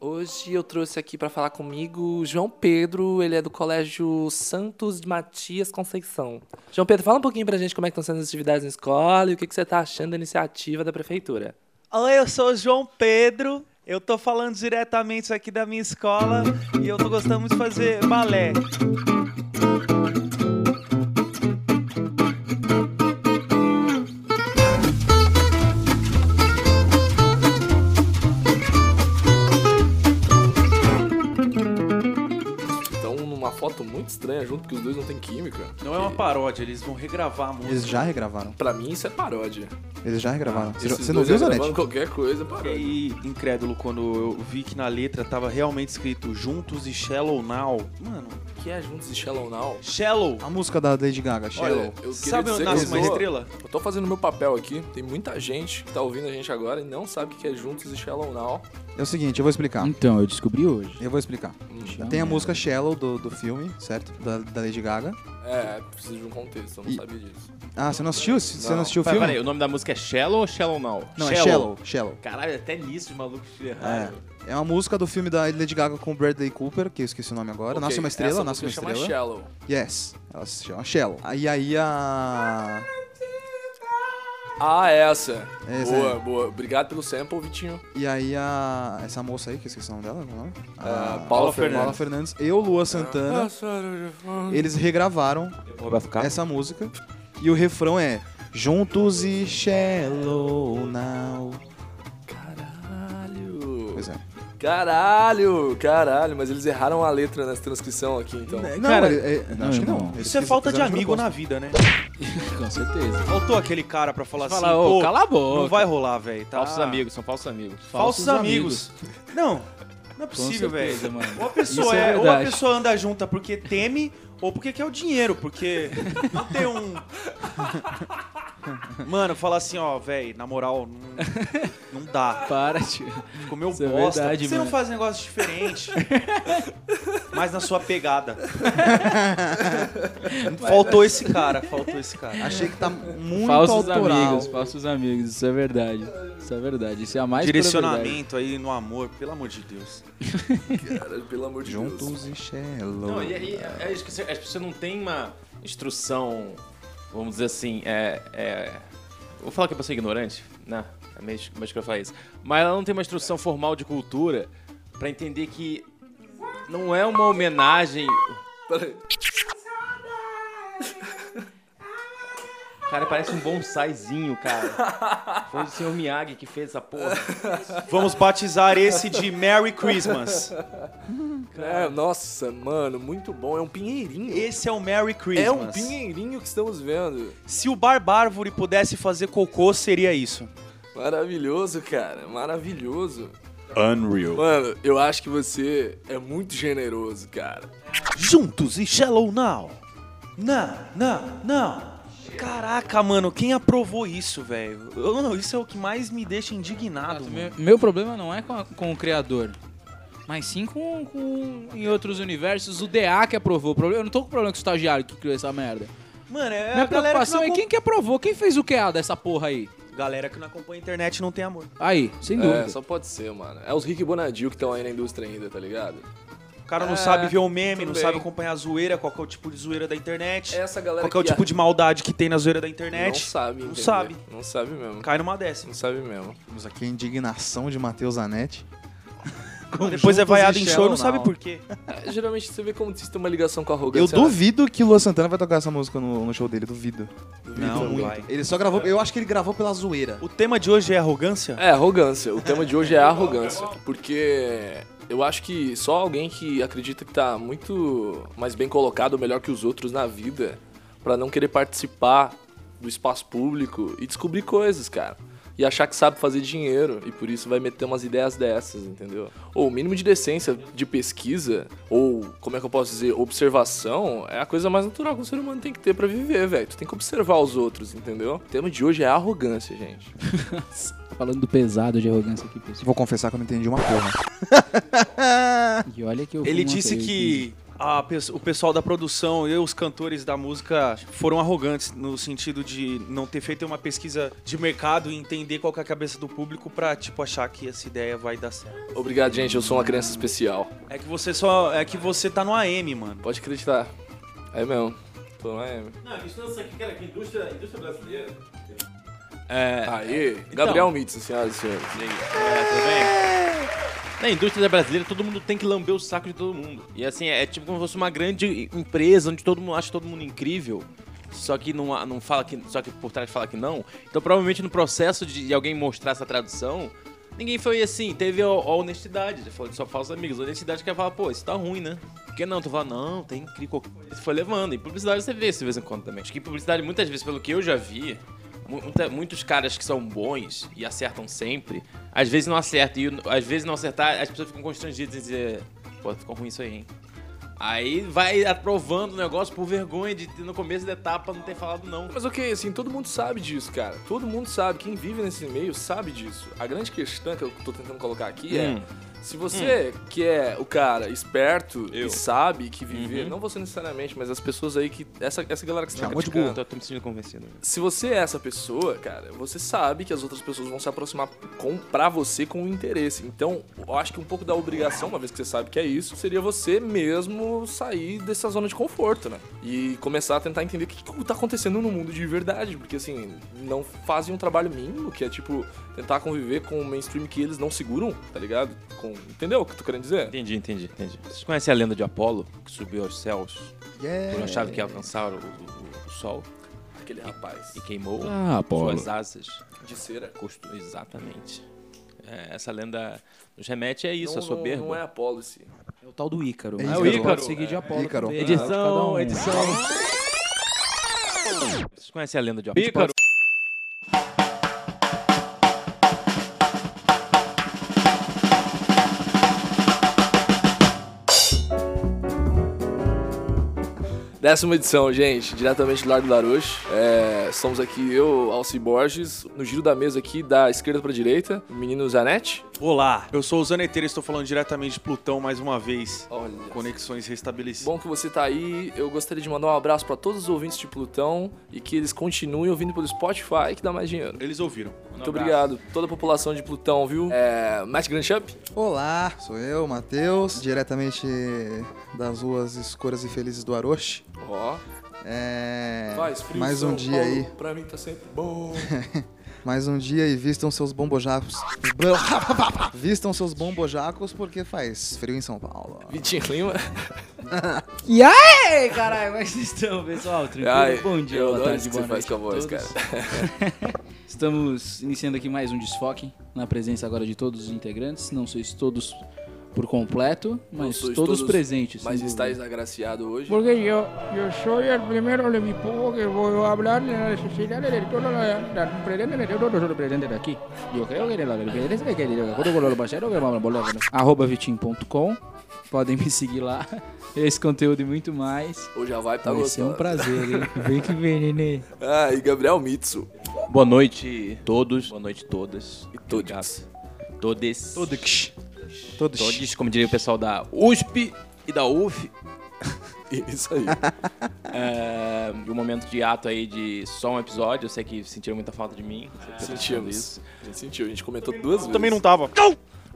Hoje eu trouxe aqui pra falar comigo o João Pedro, ele é do Colégio Santos de Matias Conceição. João Pedro, fala um pouquinho pra gente como é estão sendo as atividades na escola e o que, que você tá achando da iniciativa da prefeitura. Oi, eu sou o João Pedro. Eu tô falando diretamente aqui da minha escola e eu tô gostando muito de fazer balé. Paródia, eles vão regravar a música. Eles já regravaram. Pra mim isso é paródia. Eles já regravaram. Você, Esses você não viu, gravando Zanetti? qualquer coisa é paródia. Fiquei incrédulo quando eu vi que na letra tava realmente escrito Juntos e Shallow Now. Mano, O que é Juntos e Shallow Now? Shallow. A música da Lady Gaga, Shallow. Olha, Sabe onde nasce uma estrela? Eu tô fazendo meu papel aqui. Tem muita gente que tá ouvindo a gente agora e não sabe o que é Juntos e Shallow Now. É o seguinte, eu vou explicar. Então, eu descobri hoje. Eu vou explicar. Hum. Tem a música Shallow do, do filme, certo? Da, da Lady Gaga. É, preciso de um contexto, eu não E- sabia disso. Ah, você não assistiu? Você Não. não assistiu o Peraí, filme? peraí, o nome da música é Shallow ou Shallow Now? Não, é Shallow. Shallow. Caralho, até nisso os malucos É. erraram. É uma música do filme da Lady Gaga com o Bradley Cooper, que eu esqueci o nome agora. Ok, Nasce uma estrela, essa nasce uma música chama estrela. Shallow. Yes. Ela se chama Shallow. E aí a. Ah, essa. Essa boa, aí. boa. Obrigado pelo sample, Vitinho. E aí a. Essa moça aí, que eu esqueci o nome dela, qual é o nome? Ah, A- Paula Paula Fernandes. E o Lua Santana. Eles regravaram essa música. E o refrão é Juntos e Shallow Now. Caralho. Pois é. Caralho, caralho. Mas eles erraram a letra nessa transcrição aqui, então. Não, Cara, é- não, acho que não. Isso é falta de amigo na vida, né? Com certeza. Faltou aquele cara pra falar assim, Falar, ô, pô, cala a boca. não vai rolar, velho. Tá? Falsos amigos, são falsos amigos. Falsos, Falsos amigos. Não, não é possível, velho. mano. Ou a pessoa é é, ou a verdade. pessoa anda junta porque teme ou porque quer o dinheiro, porque não tem um Mano, falar assim, ó, velho, na moral, não, não dá. Para, tio. Comeu Isso é bosta. verdade, Por que você não mano. faz um negócio diferente? Mais na sua pegada. faltou esse cara, faltou esse cara. Achei que tá muito Falsos autoral. amigos, falsos amigos. Isso é verdade. Isso é verdade. Isso é a mais Direcionamento aí no amor, pelo amor de Deus. Cara, pelo amor de Deus. Juntos e Shallow. Não, e, e é isso que você, as pessoas não têm uma instrução, vamos dizer assim, é, é, vou falar que a pessoa é ignorante, né? É meio meio que eu falar isso. Mas ela não tem uma instrução formal de cultura pra entender que não é uma homenagem. Peraí. Cara, parece um bonsaizinho, cara. Foi o senhor Miyagi que fez essa porra. Vamos batizar esse de Merry Christmas. É, nossa, mano, muito bom. É um pinheirinho. Esse é o Merry Christmas. É um pinheirinho que estamos vendo. Se o Barbárvore pudesse fazer cocô, seria isso. Maravilhoso, cara. Maravilhoso. Unreal. Mano, eu acho que você é muito generoso, cara. Juntos e Shallow Now. Não, não, não. Caraca, mano, quem aprovou isso, velho? Isso é o que mais me deixa indignado, mano. Meu, meu problema não é com, a- com o criador. Mas sim com, com em outros universos, o DA que aprovou. O problema- Eu não tô com problema com o estagiário que criou essa merda. Mano, é Minha a galera que, preocupação não é quem que aprovou, quem fez o QA dessa porra aí. Galera que não acompanha a internet não tem amor. Aí, sem dúvida. É, só pode ser, mano. É os Rick Bonadil que estão aí na indústria ainda, tá ligado? O cara não É, sabe ver o meme, não bem. sabe acompanhar a zoeira, qual que é o tipo de zoeira da internet. Essa galera Qual que é o tipo de maldade que tem na zoeira da Não internet. sabe, Não entender. sabe. Não sabe mesmo. Cai numa dessa. Não sabe mesmo. Temos aqui a indignação de Matheus Depois é vaiado em show e não sabe por quê. É, geralmente você vê como isso tem uma ligação com a Eu arrogância. né? duvido que o Lua Santana vai tocar essa música no, no show dele, duvido. Duvido Não, muito. vai. Ele só gravou, eu acho que ele gravou pela zoeira. O tema de hoje é arrogância? É, arrogância. O tema de hoje é arrogância. Porque eu acho que só alguém que acredita que tá muito mais bem colocado, melhor que os outros na vida, pra não querer participar do espaço público e descobrir coisas, cara. E achar que sabe fazer dinheiro e por isso vai meter umas ideias dessas, entendeu? Ou o mínimo de decência de pesquisa, ou como é que eu posso dizer, observação, é a coisa mais natural que o ser humano tem que ter pra viver, velho. Tu tem que observar os outros, entendeu? O tema de hoje é arrogância, gente. Falando do pesado de arrogância aqui, pessoal. Vou confessar que eu não entendi uma porra. E olha que eu Ele disse que a o pessoal da produção e os cantores da música foram arrogantes no sentido de não ter feito uma pesquisa de mercado e entender qual que é a cabeça do público pra, tipo, achar que essa ideia vai dar certo. Obrigado, gente. Eu sou uma criança especial. É que você só. É que você tá no AM, mano. Pode acreditar. É mesmo. Tô no AM. Não, a questão é essa aqui, cara, que a indústria, indústria brasileira. É. Então. Gabriel Mitz, senhoras e senhores. Aí, é, tudo bem? Na indústria brasileira, todo mundo tem que lamber o saco de todo mundo. E assim, é tipo como se fosse uma grande empresa onde todo mundo acha todo mundo incrível. Só que não, não fala que. Só que por trás fala que não. Então provavelmente no processo de alguém mostrar essa tradução, ninguém foi assim, teve a, a honestidade. Já falou de só falsos amigos. A honestidade que ia falar, pô, isso tá ruim, né? Por que não? Tu fala, não, tem incrível qualquer. Foi levando. E publicidade você vê isso de vez em quando também. Acho que publicidade, muitas vezes, pelo que eu já vi, muita- muitos caras que são bons e acertam sempre, às vezes não acertam. E às vezes não acertar, as pessoas ficam constrangidas em dizer, pô, ficou ruim isso aí, hein? Aí vai aprovando o negócio por vergonha de no começo da etapa não ter falado não. Mas ok, assim, todo mundo sabe disso, cara. Todo mundo sabe. Quem vive nesse meio sabe disso. A grande questão que eu tô tentando colocar aqui Hum. é. Se você que é o cara esperto Eu. e sabe que viver, Uhum. não você necessariamente, mas as pessoas aí que. Essa, essa galera que você tá criticando. Tô, tô me sentindo convencido. Se você é essa pessoa, cara, você sabe que as outras pessoas vão se aproximar com, pra você com interesse. Então, eu acho que um pouco da obrigação, uma vez que você sabe que é isso, seria você mesmo sair dessa zona de conforto, né? E começar a tentar entender o que, que tá acontecendo no mundo de verdade. Porque, assim, não fazem um trabalho mínimo, que é, tipo, tentar conviver com o mainstream que eles não seguram, tá ligado? Com, entendeu o que eu tô querendo dizer? Entendi, entendi, entendi. Vocês conhecem a lenda de Apolo, que subiu aos céus Yeah. por achava que ia alcançar o, o- o sol Aquele rapaz e queimou Ah, Apolo. suas asas? de cera. Custo, exatamente. É, essa lenda nos remete a isso, não, a soberba. Não, não é a policy. É o tal do Ícaro. É Mas o Ícaro. Seguir de Apolo Ícaro. também, Edição, cada um. edição. Vocês conhecem a lenda de Apolo? Ícaro. Décima edição, gente, diretamente do Largo do Larouche. É, estamos aqui, eu, Alci Borges, no giro da mesa aqui, da esquerda pra direita, o menino Zanetti. Olá, eu sou o Zaneteiro e estou falando diretamente de Plutão mais uma vez. Olha. Conexões restabelecidas. Bom que você tá aí. Eu gostaria de mandar um abraço pra todos os ouvintes de Plutão e que eles continuem ouvindo pelo Spotify, que dá mais dinheiro. Eles ouviram. Muito obrigado, toda a população de Plutão, viu? É, Matt Grandchup, Olá, sou eu, Matheus, diretamente das ruas escuras e felizes do Aroche. ó, É, faz frio. mais um São dia Paulo, aí, Pra mim tá sempre bom. mais um dia e vistam seus bombojacos. vistam seus bombojacos porque faz frio em São Paulo. Vitinho Lima. E aí, caralho, como é que vocês estão, pessoal? Tranquilo? Ai, Bom dia, eu boa tarde, boa você faz noite com a voz, todos. Estamos iniciando aqui mais um desfoque, na presença agora de todos os integrantes. Não sois todos por completo, mas todos, todos, presentes. Mas estáis agraciado hoje. Porque yo, yo soy el primero de mi pueblo que voy a hablar de la necesidad de todo lo presente de todos presentes aquí. Yo creo que diferencia es que con los parceros que vamos a volver. Arroba vitim.com. Podem me seguir lá. Esse conteúdo e muito mais. Hoje a vibe tá Vai ser um prazer, hein? Vem que vem, nenê. Ah, e Gabriel Mitsu. Boa noite todos, boa noite todas. E todos. Todes. Todos. Todos. Todos, como diria o pessoal da USP e da UF. Isso aí. É, e um momento de ato aí de só um episódio. Eu sei que sentiram muita falta de mim. Tô sentindo Sentimos. isso. A gente sentiu, a gente comentou duas vezes. Também não tava.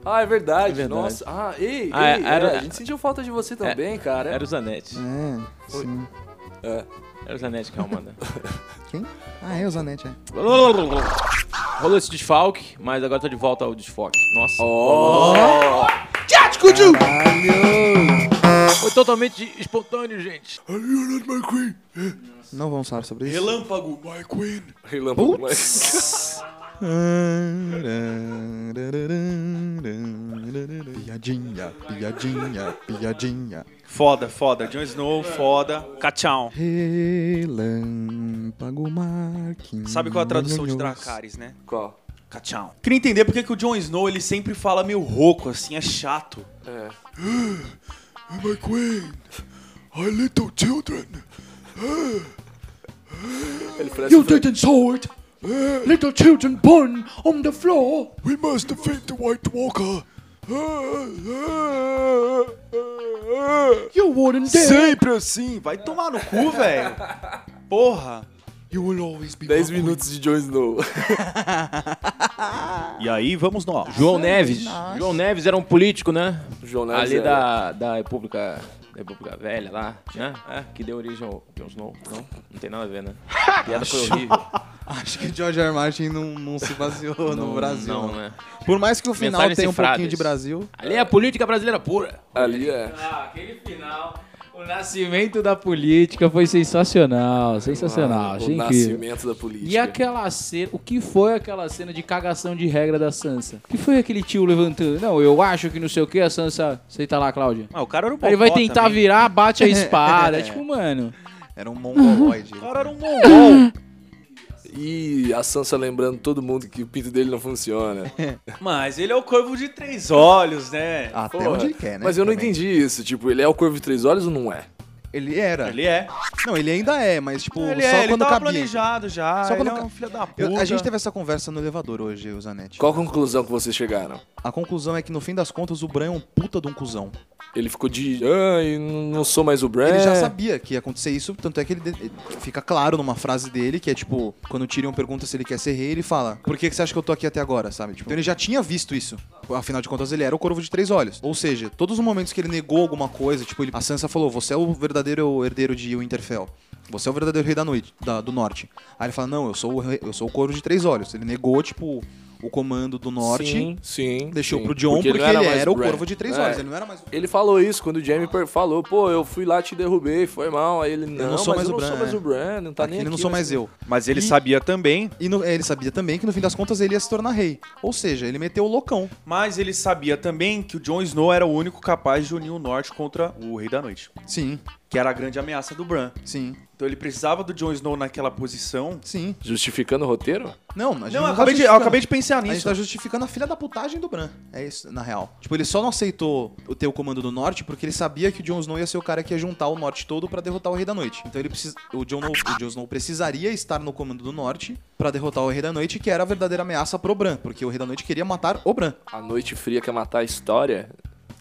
Ah, é verdade. É verdade. Nossa. Ah, ei, Ah, ei, era- é, a gente sentiu falta de você também, cara. Era o Zanetti. É, sim. É. Era o Zanetti que é manda. Quem? Ah, é o Zanetti, é. Rolou esse desfalque, mas agora tô de volta ao desfoque. Nossa. Oh! Foi totalmente espontâneo, gente. Não vamos falar sobre isso. Relâmpago. Relâmpago, mas... Piadinha, piadinha, piadinha. Foda, foda. Jon Snow, foda. Cachão. Relâmpago Marquinhos. Sabe qual é a tradução de Dracarys, né? Qual? Cachão. Queria entender por que que o Jon Snow ele sempre fala meio rouco, assim, é chato. É. My queen, our little children, Ele parece... you didn't saw it. Little children born on the floor. We must defeat the White Walker. You wouldn't dare. Sempre assim. Vai tomar no cu, velho. Porra. You will always be 10 my queen. minutos de Jon Snow. E aí, vamos nós. João Neves. João Neves era um político, né? João Neves Ali era- da, da República. Da República Velha lá, né? É, que deu origem ao Jon Snow. Não, não tem nada a ver, né? A piada foi horrível. Acho que George R. R. Martin não, não se baseou no Não, Brasil. Não, não. né? Por mais que o final Mensagens tenha um pouquinho de Brasil. Ali é a política brasileira pura. Ali é. Ah, aquele final. O nascimento da política foi sensacional. Sensacional. o incrível. nascimento da política. E aquela cena, o que foi aquela cena de cagação de regra da Sansa? O que foi aquele tio levantando? Não, eu acho que não sei o que, a Sansa. Senta lá, Cláudia. Ah, o cara era um Aí ele vai tentar também. virar, bate a espada. tipo, mano. Era um mongoloide. O cara era um mongol. E a Sansa lembrando todo mundo que o pinto dele não funciona. Mas ele é o corvo de três olhos, né? Até Porra, onde ele quer, né? Mas eu não também. entendi isso. Tipo, ele é o Corvo de Três Olhos ou não é? Ele era. Ele é. Não, ele ainda é, mas tipo, Ele só é, ele quando tava cabia. planejado já. Só ele quando é ca- um filho da puta. Eu- a gente teve essa conversa no elevador hoje, o Zanetti. Qual a conclusão que vocês chegaram? A conclusão é que no fim das contas o Bran é um puta de um cuzão. Ele ficou de. Ai, não sou mais o Bran. Ele já sabia que ia acontecer isso, tanto é que ele de- fica claro numa frase dele, que é tipo, quando o Tyrion pergunta se ele quer ser rei, ele fala: Por que, que você acha que eu tô aqui até agora, sabe? Tipo, então ele já tinha visto isso. Afinal de contas, ele era o Corvo de Três Olhos. Ou seja, todos os momentos que ele negou alguma coisa, tipo, ele- a Sansa falou: Você é o verdadeiro herdeiro de Winterfell. Você é o verdadeiro rei da noite, da- do norte. Aí ele fala: Não, eu sou, o eu sou o Corvo de Três Olhos. Ele negou, tipo, o comando do norte. Sim, sim. Deixou sim. pro John porque, não ele mais era o. Corvo de Três É. Olhos. Ele não era mais o Ele falou isso quando o Jamie falou, pô, eu fui lá, te derrubei, foi mal. Aí ele, não, não sou mas mais eu o não Bran, sou mais é. o Bran, não tá Aqui nem ele aqui. não sou mais eu. Mas ele E- sabia também. E no- ele sabia também que no fim das contas ele ia se tornar rei. Ou seja, ele meteu o loucão. Mas ele sabia também que o Jon Snow era o único capaz de unir o norte contra o Rei da Noite. Sim, Que era a grande ameaça do Bran. sim, Então ele precisava do Jon Snow naquela posição. sim. Justificando o roteiro? Não, gente Não, não, eu tá acabei, de, eu acabei de pensar A gente nisso. tá justificando a filha da putagem do Bran. É isso, na real. Tipo, ele só não aceitou o ter o comando do norte porque ele sabia que o Jon Snow ia ser o cara que ia juntar o norte todo pra derrotar o Rei da Noite. Então ele precisa, o, Jon Snow, o Jon Snow precisaria estar no comando do norte pra derrotar o Rei da Noite, que era a verdadeira ameaça pro Bran, porque o Rei da Noite queria matar o Bran. A noite fria quer matar a história,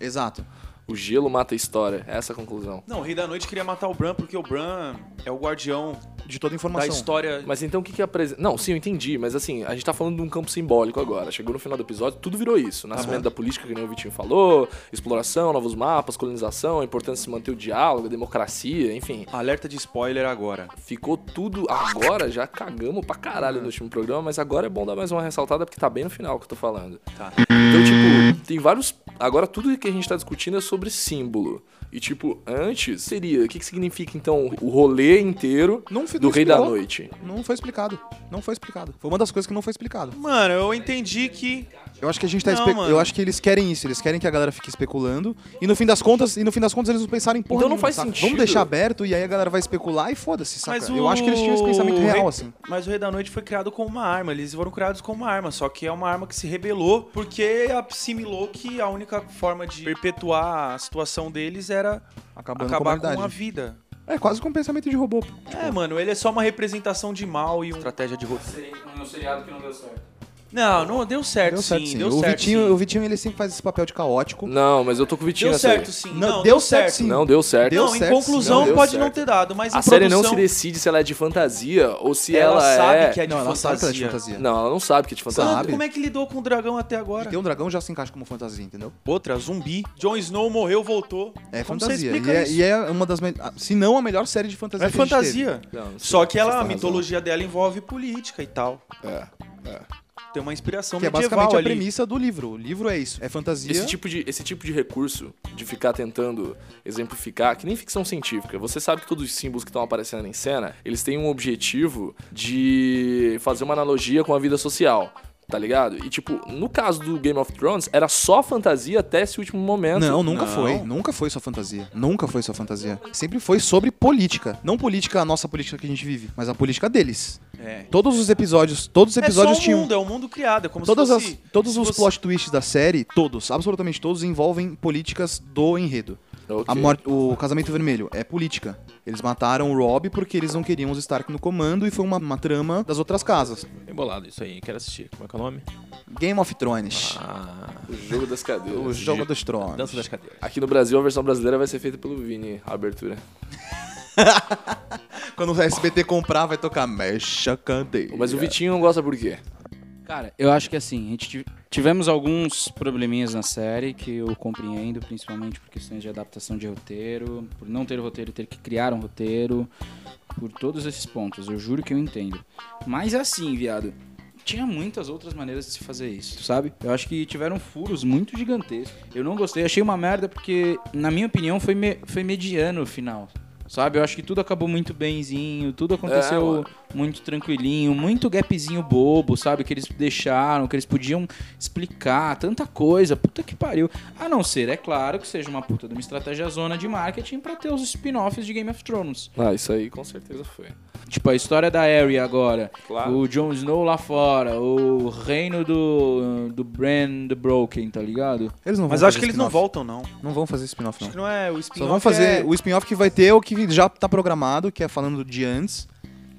Exato. O gelo mata a história. Essa é a conclusão. Não, o Rei da Noite queria matar o Bran porque o Bran é o guardião De toda a da informação. história. Mas então o que que apresenta... Não, sim, eu entendi, mas assim, a gente tá falando de um campo simbólico agora. Chegou no final do episódio, tudo virou isso. Nascimento da política, que nem o Vitinho falou, exploração, novos mapas, colonização, a importância de se manter o diálogo, a democracia, enfim. Alerta de spoiler agora. Ficou tudo... Agora já cagamos pra caralho no último programa, mas agora é bom dar mais uma ressaltada porque tá bem no final que eu tô falando. Tá. Então, tipo, tem vários... Agora tudo que a gente tá discutindo é sobre símbolo. E, tipo, antes seria... O que, que significa, então, o rolê inteiro Não, do não Rei da. Noite? Não foi explicado. Não foi explicado. Foi uma das coisas que não foi explicado. Mano, eu entendi que. Eu acho que a gente tá Não, espe-. Eu acho que eles querem isso, eles querem que a galera fique especulando. E no fim das contas, e no fim das contas eles não pensaram em porra Então não faz saca? sentido. Vamos deixar aberto e aí a galera vai especular e foda-se, saca? Mas o... Eu acho que eles tinham esse pensamento o real, Rei- assim. Mas o Rei da Noite foi criado como uma arma. Eles foram criados como uma arma. Só que é uma arma que se rebelou porque assimilou que a única forma de perpetuar a situação deles era Acabando com a acabar com a vida. É quase como um pensamento de robô. É, mano, ele é só uma representação de mal e uma estratégia de roteiro. Um seriado que não deu certo. Não, não, deu certo, Deu certo sim, sim. deu o, certo Vitinho, sim. o Vitinho, ele sempre faz esse papel de caótico. Não, mas eu tô com o Vitinho Deu aí. certo sim. Não, Não, deu certo sim. Não, deu certo. Deu não, em certo, conclusão sim. Não, pode deu não ter dado, mas A em série não produção, se decide se ela é de fantasia ou se ela, ela, sabe é... que é de não, ela sabe que ela é de fantasia. Não, ela não sabe que é de fantasia. Sabe. Como é que lidou com o dragão até agora? Ter um dragão já se encaixa como fantasia, entendeu? Outra, zumbi. Jon Snow morreu, voltou. É Como fantasia. explica E é, isso? e é uma das. me- ah, Se não a melhor série de fantasia É fantasia. Não, não. Só que ela, a tem razão. mitologia dela envolve política e tal. É, Tem uma inspiração. Que é medieval basicamente a ali. premissa do livro. O livro é isso. É fantasia. Esse tipo, de, esse tipo de recurso de ficar tentando exemplificar, que nem ficção científica, você sabe que todos os símbolos que estão aparecendo em cena, eles têm um objetivo de fazer uma analogia com a vida social. Tá ligado? E, tipo, no caso do Game of Thrones, era só fantasia até esse último momento. Não, nunca Não. foi. Nunca foi só fantasia. Nunca foi só fantasia. Sempre foi sobre política. Não política, a nossa política que a gente vive, mas a política deles. É. Todos os episódios, todos os episódios é só um tinham. mundo, é um mundo criado. É como Todas se as, fosse... todos se os fosse- plot twists da série, todos, absolutamente todos, envolvem políticas do enredo. Ok. A morte, o casamento vermelho é política. Eles mataram o Robb porque eles não queriam os Stark no comando e foi uma, uma trama das outras casas. Bem bolado isso aí, quero assistir. Como é que é o nome? Game of Thrones. Ah, O jogo das cadeiras. o Jogo dos Tronos. Dança das Cadeiras. Aqui no Brasil, a versão brasileira vai ser feita pelo Vini, a abertura. Quando o SBT comprar, vai tocar Mexa Cadeira. Mas o Vitinho não gosta por quê? Cara, eu acho que assim, a gente tive- tivemos alguns probleminhas na série que eu compreendo, principalmente por questões de adaptação de roteiro, por não ter roteiro e ter que criar um roteiro, por todos esses pontos, eu juro que eu entendo. Mas assim, viado, tinha muitas outras maneiras de se fazer isso, sabe? Eu acho que tiveram furos muito gigantescos. Eu não gostei, achei uma merda porque, na minha opinião, foi, me- foi mediano o final. Sabe? Eu acho que tudo acabou muito benzinho, tudo aconteceu mano. muito tranquilinho, muito gapzinho bobo, sabe? Que eles deixaram, que eles podiam explicar, tanta coisa. Puta que pariu. A não ser, é claro, que seja uma puta de uma estratégia zona de marketing pra ter os spin-offs de Game of Thrones. Ah, isso aí com certeza foi. Tipo, a história da Arya agora, Claro. o Jon Snow lá fora, o reino do, do Bran the Broken, tá ligado? Eles não vão Mas acho que eles não voltam, não. Não vão fazer spin-off, Acho não. que não é o spin-off. Só vão fazer. é- O spin-off que vai ter é o que já tá programado, que é falando de antes.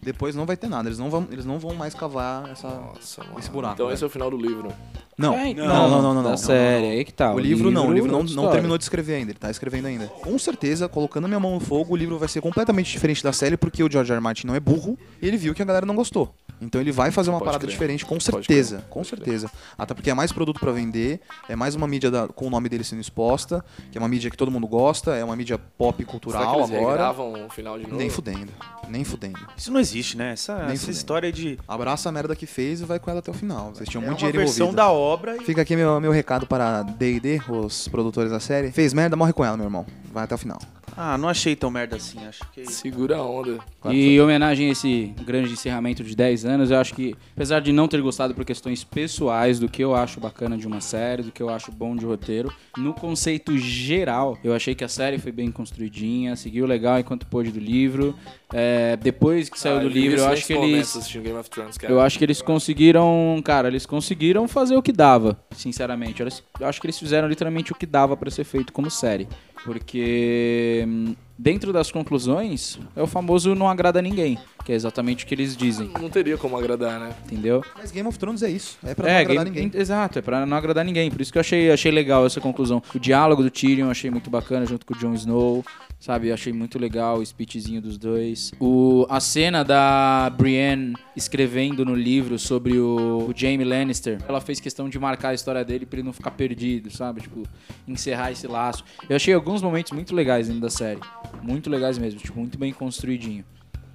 Depois não vai ter nada. Eles não vão, eles não vão mais cavar essa. Nossa. Esse buraco, Então velho. esse é o final do livro. Não. É, não, não, não, não, Da não. série, aí que tá. O livro não, o livro não, outra não história. terminou de escrever ainda, ele tá escrevendo ainda. Com certeza, colocando minha mão no fogo, o livro vai ser completamente diferente da série, porque o George R. R. Martin não é burro e ele viu que a galera não gostou. Então ele vai fazer uma Pode parada crer. diferente, com certeza, crer. com certeza. Até porque é mais produto pra vender, é mais uma mídia da- com o nome dele sendo exposta, que é uma mídia que todo mundo gosta, é uma mídia pop Será que cultural eles agora. regravam o final de novo? Nem fudendo, nem fudendo. Isso não existe, né? Essa, essa fudendo. história de. Abraça a merda que fez e vai com ela até o final. Vocês tinham É muito uma dinheiro versão envolvido. da obra e. Fica aqui meu, meu recado para D&D, os produtores da série. Fez merda, morre com ela, meu irmão. Vai até o final. Ah, não achei tão merda assim. Acho que. Segura a onda. E em homenagem a esse grande encerramento de 10 anos, eu acho que, apesar de não ter gostado por questões pessoais do que eu acho bacana de uma série, do que eu acho bom de roteiro, no conceito geral, eu achei que a série foi bem construidinha, seguiu legal enquanto pôde do livro. É, depois que saiu Ah, do livro, eu acho que eles. assistindo Game of Thrones, cara. Eu acho que eles conseguiram, cara, eles conseguiram fazer o que dava, sinceramente. Eu acho que eles fizeram literalmente o que dava pra ser feito como série. Porque hum, dentro das conclusões é o famoso não agrada a ninguém, que é exatamente o que eles dizem, Não teria como agradar, né? entendeu? Mas Game of Thrones é isso. É pra não É, agradar game- ninguém. exato, é pra não agradar ninguém. Por isso que eu achei, achei legal essa conclusão. O diálogo do Tyrion eu achei muito bacana junto com o Jon Snow. Sabe, eu achei muito legal o speechzinho dos dois. O, a cena da Brienne escrevendo no livro sobre o, o Jaime Lannister. Ela fez questão de marcar a história dele pra ele não ficar perdido, sabe? Tipo, encerrar esse laço. Eu achei alguns momentos muito legais dentro da série. Muito legais mesmo, tipo, muito bem construidinho.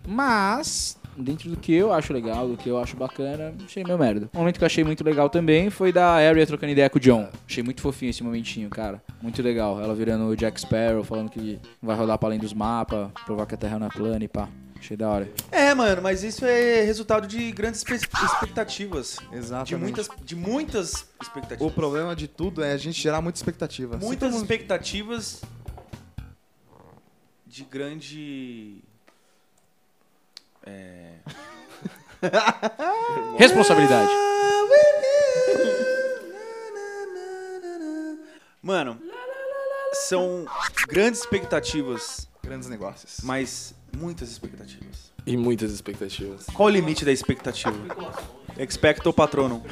Mas, dentro do que eu acho legal, do que eu acho bacana, achei meio merda. Um momento que eu achei muito legal também foi da Arya trocando ideia com o John. Achei muito fofinho esse momentinho, cara. Muito legal. Ela virando o Jack Sparrow, falando que vai rodar pra além dos mapas, provar que a Terra não é plana e pá. Achei da hora. É, mano, mas isso é resultado de grandes expectativas. Exatamente. De muitas, de muitas expectativas. O problema de tudo é a gente gerar muita expectativa. Muitas expectativas de grande. É. Responsabilidade. Mano, são grandes expectativas, Grandes negócios. mas muitas expectativas. E muitas expectativas. Qual o limite da expectativa? Expecto patronum.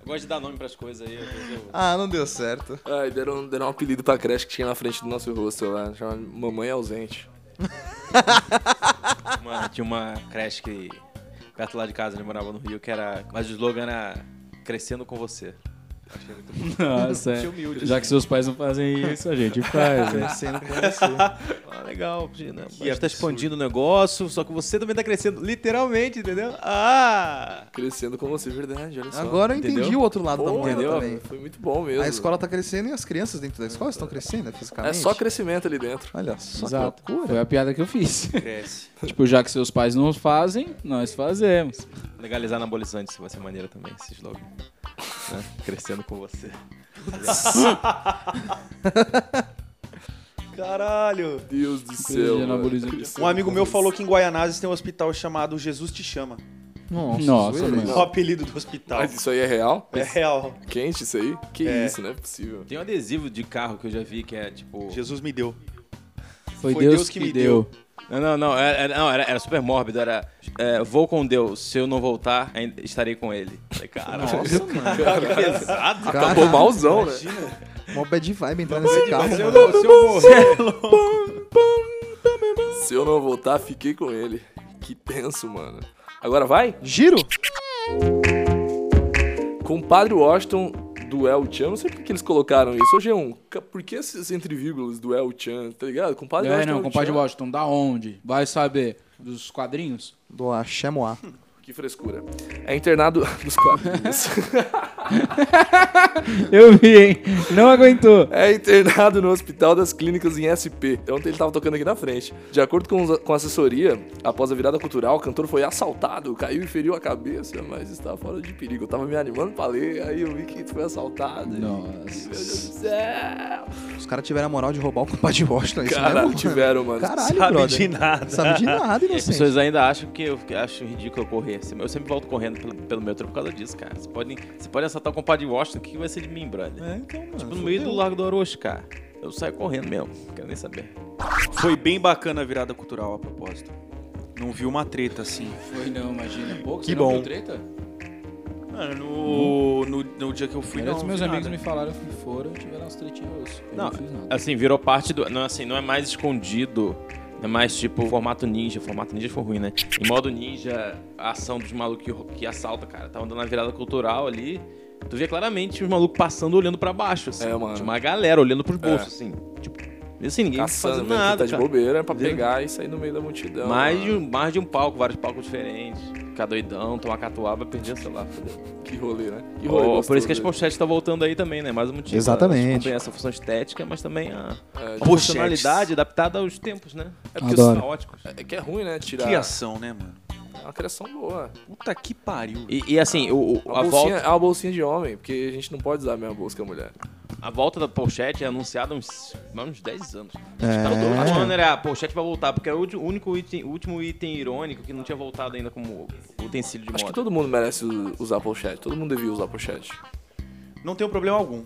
Eu gosto de dar nome pras coisas aí. eu- Ah, não deu certo. Ai, deram, deram um apelido pra creche que tinha na frente do nosso rosto lá. Chama Mamãe Ausente. Mano, tinha uma creche que perto lá de casa, ele morava no Rio, que era. Mas o slogan era Crescendo com você. Achei muito bom. Nossa, Achei humilde. já que seus pais não fazem isso, a gente faz. né? Crescendo com você. Ah, legal, né? A gente tá expandindo o negócio, só que você também tá crescendo, literalmente, entendeu? Ah! Crescendo com você, verdade, olha só. Agora eu entendi Entendeu? o outro lado da Pô, moeda entendeu? também. Foi muito bom mesmo. A escola tá crescendo e as crianças dentro da escola estão crescendo né, fisicamente. É só crescimento ali dentro. Olha só Exato. que loucura. Foi a piada que eu fiz. Cresce. tipo, já que seus pais não fazem, nós fazemos. Legalizar anabolizante, isso vai ser maneiro também, esse slogan. Né? Crescendo com você. Caralho. Deus do céu. Um amigo meu falou que em Guaianazes tem um hospital chamado Jesus Te Chama. Nossa, Nossa, mano. É o apelido do hospital. Mas isso aí é real? É real. Quente isso aí? Que É. isso, não é possível. Tem um adesivo de carro que eu já vi que é tipo. Jesus me deu. Foi, Deus, que, me deu. Não, não, não, era, era- não, era, era super mórbido, era é, vou com Deus, se eu não voltar, ainda estarei com ele. Falei, cara, Nossa, mano. cara, que pesado. Acabou malzão, né? Mó bad vibe entrar nesse carro. Se eu, mano. não- se eu morrer, Se eu não voltar, fiquei com ele. Que tenso, mano. Agora vai? Giro? Compadre Washington do El Chan. Não sei por que eles colocaram isso. Ô, G1, ca- por que esses entre vírgulas do El Chan? Tá ligado? Compadre É, Washington. não, El compadre. Washington, da onde? Vai saber. Dos quadrinhos? Do Axemoá. Que frescura. É internado nos quadrinhos. Eu vi, hein? Não aguentou. É internado no Hospital das Clínicas em SP. Ontem ele tava tocando aqui na frente. De acordo com, os- com a assessoria, após a virada cultural, o cantor foi assaltado, caiu e feriu a cabeça, mas está fora de perigo. Eu tava me animando pra ler, aí eu vi que foi assaltado. e- Nossa. Meu Deus do céu. Os caras tiveram a moral de roubar o compadre Washington. é Isso mano? tiveram, mano. Caralho, Sabe brother. de nada. Sabe de nada, As inocente. pessoas ainda acham que eu que acho ridículo eu correr. Eu sempre volto correndo pelo, pelo metrô por causa disso, cara. Você pode, você pode assaltar o compadre Washington, o que que vai ser de mim, brother? É, então, mano. tipo, no meio do Largo do Orochi, cara. Eu saio correndo mesmo, não quero nem saber. Foi bem bacana a virada cultural, a propósito. Não vi uma treta assim. Foi não, imagina. Pô, Que você não bom. viu treta? Mano, no, no, no dia que eu fui, não, meus vi amigos nada. me falaram que foram e tiveram umas tretinhas. Eu Não, não fiz nada. Assim, virou parte do. Não, assim, não é mais escondido. É mais tipo formato ninja. Formato ninja foi ruim, né? Em modo ninja, a ação dos malucos que, que assalta, cara. Tava dando a virada cultural ali. Tu via claramente os malucos passando olhando pra baixo, assim. É, mano. Tinha uma galera olhando pros É. bolsos, assim. Assim, ninguém Caçando, fazendo vendo nada. tá de bobeira pra Entendeu? pegar e sair no meio da multidão. mais, de mano. um, mais de um palco, vários palcos diferentes. Ficar doidão, tomar catuaba, perder o celular. Que rolê, né? Que Oh, rolê por isso que as pochetes tá voltando aí também, né? Mais um motivo. Exatamente. Tem essa função estética, mas também a, É, a de- funcionalidade adaptada aos tempos, né? É porque Adoro. Caóticos. É que é ruim, né? Tirar. Criação, né, mano? É uma criação boa. Puta que pariu. E, e assim, o, o- Uma a, bolsinha, volta, É uma bolsinha de homem, porque a gente não pode usar a mesma bolsa que a mulher. A volta da pochete é anunciada há uns, uns 10 anos. É. Todo mundo falando, era a pochete vai voltar, porque era o ulti- único item, o último item irônico que não tinha voltado ainda como utensílio de Acho que moda. todo mundo merece usar pochete. Todo mundo devia usar pochete. Não tem problema algum.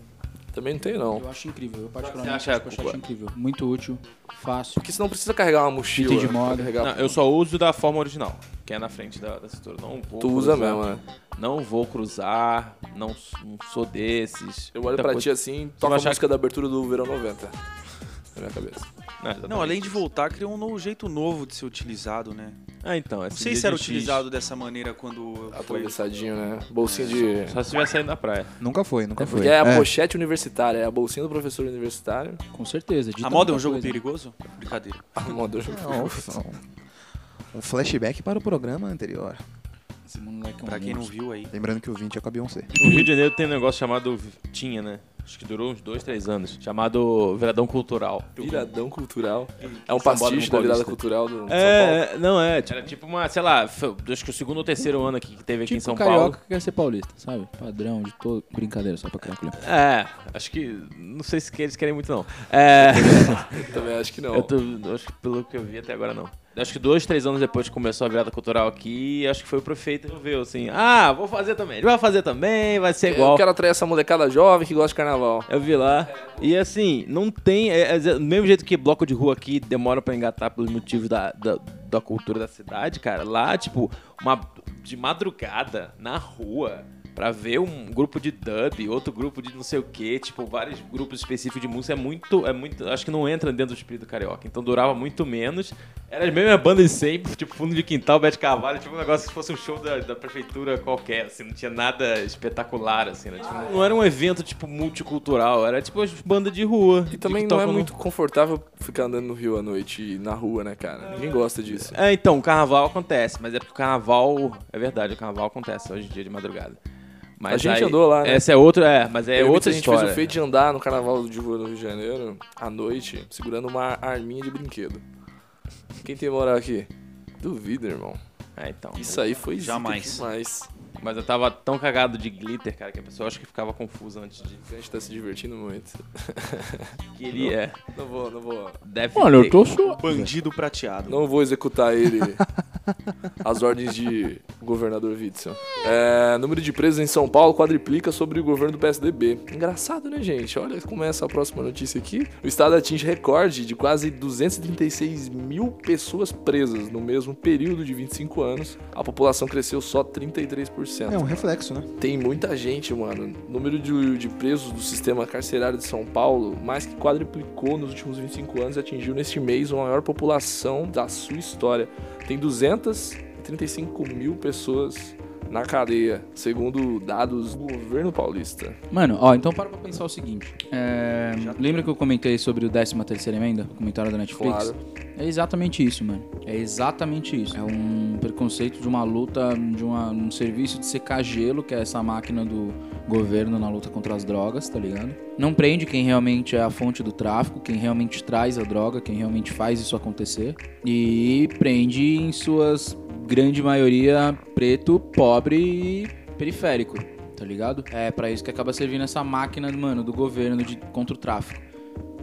Também não tem, não. Eu acho incrível. Eu particularmente Você acha- acho pochete incrível. Muito útil, fácil. Porque senão precisa carregar uma mochila. Item de pra moda. carregar- Não, eu só uso da forma original, que é na frente da, da cintura. Não vou Tu usa cruzar. mesmo, né? Não vou cruzar, não, não sou desses. Eu olho Muita pra coisa- ti assim, vai toca a achar música da abertura do Verão 90. Na minha cabeça. Não. Não, além de voltar, criou um novo jeito novo de ser utilizado, né? Ah, então. Não sei se era utilizado dessa maneira quando foi. Atravessadinho, né? Bolsinha de. Só se estiver saindo da praia. Nunca foi, nunca foi. Porque é a pochete universitária, é a bolsinha do professor universitário. Com certeza. A moda é um jogo coisa. perigoso? Brincadeira. A moda Nossa, um- Um flashback para o programa anterior. Esse moleque é um Pra quem não monstro. viu aí. Lembrando que o 20 é com a Beyoncé. No Rio de Janeiro tem um negócio chamado. Tinha, né? Acho que durou uns dois, três anos. Chamado Viradão Cultural. Viradão cultural. É um Sambódromo pastiche da virada Paulista. cultural do São Paulo. É, não é. Era tipo uma, sei lá, foi- acho que o segundo ou terceiro ano aqui que teve aqui em Tipo São carioca Paulo. que quer ser paulista, sabe? Padrão de todo. Brincadeira, só pra clima. É, acho que. Não sei se eles querem muito, não. É. Também acho que não. Eu tô, acho que pelo que eu vi até agora não. Acho que dois, três anos depois que começou a virada cultural aqui, acho que foi o prefeito que resolveu assim: ah, vou fazer também, ele vai fazer também, vai ser igual. Eu quero atrair essa molecada jovem que gosta de carnaval. Eu vi lá. E assim, não tem. É, é, do mesmo jeito que bloco de rua aqui demora pra engatar pelos motivos da, da, da cultura da cidade, cara. Lá, tipo, uma, de madrugada, na rua, pra ver um grupo de dub, outro grupo de não sei o que, tipo, vários grupos específicos de música, é muito. É muito. Acho que não entra dentro do espírito carioca. Então durava muito menos. Era as mesmas bandas de sempre, tipo, fundo de quintal, Bete Carvalho, tipo um negócio que fosse um show da, da prefeitura qualquer, assim, não tinha nada espetacular, assim, né? Tipo, não era um evento, tipo, multicultural, era tipo as bandas de rua. E também não é no- muito confortável ficar andando no Rio à noite na rua, né, cara? Ninguém gosta disso. É, então, o carnaval acontece, mas é porque o carnaval. É verdade, o carnaval acontece hoje em dia de madrugada. Mas A gente aí- andou lá, né? Essa é outra, é, mas é outra a gente história. fez o feito de andar no carnaval de Rio de Janeiro, à noite, segurando uma arminha de brinquedo. Quem tem moral aqui? Duvido, irmão. É, então. Isso aí foi Jamais. demais. Mas eu tava tão cagado de glitter, cara, que a pessoa acho que ficava confusa antes de. A gente tá se divertindo muito. Que ele é. Não vou, não vou. Deve Olha, ter- eu tô só. Bandido prateado. Não vou executar ele As ordens de governador Witzel. É, número de presos em São Paulo quadriplica sobre o governo do PSDB. Engraçado, né, gente? Olha como é essa próxima notícia aqui. O estado atinge recorde de quase 236 mil pessoas presas no mesmo período de 25 anos. A população cresceu só 33%. É um reflexo, né? Tem muita gente, mano. O número de, de presos do sistema carcerário de São Paulo mais que quadriplicou nos últimos 25 anos e atingiu neste mês a maior população da sua história. Tem 235 mil pessoas na cadeia, segundo dados do governo paulista. Mano, ó, então para pra pensar o seguinte. É, lembra que eu comentei sobre o 13 terceira emenda? O comentário da Netflix? Claro. É exatamente isso, mano. É exatamente isso. É um preconceito de uma luta, de uma- um serviço de secar gelo, que é essa máquina do governo na luta contra as drogas, tá ligado? Não prende quem realmente é a fonte do tráfico, quem realmente traz a droga, quem realmente faz isso acontecer. E prende em suas grande maioria preto, pobre e periférico, tá ligado? É pra isso que acaba servindo essa máquina, mano, do governo de, contra o tráfico.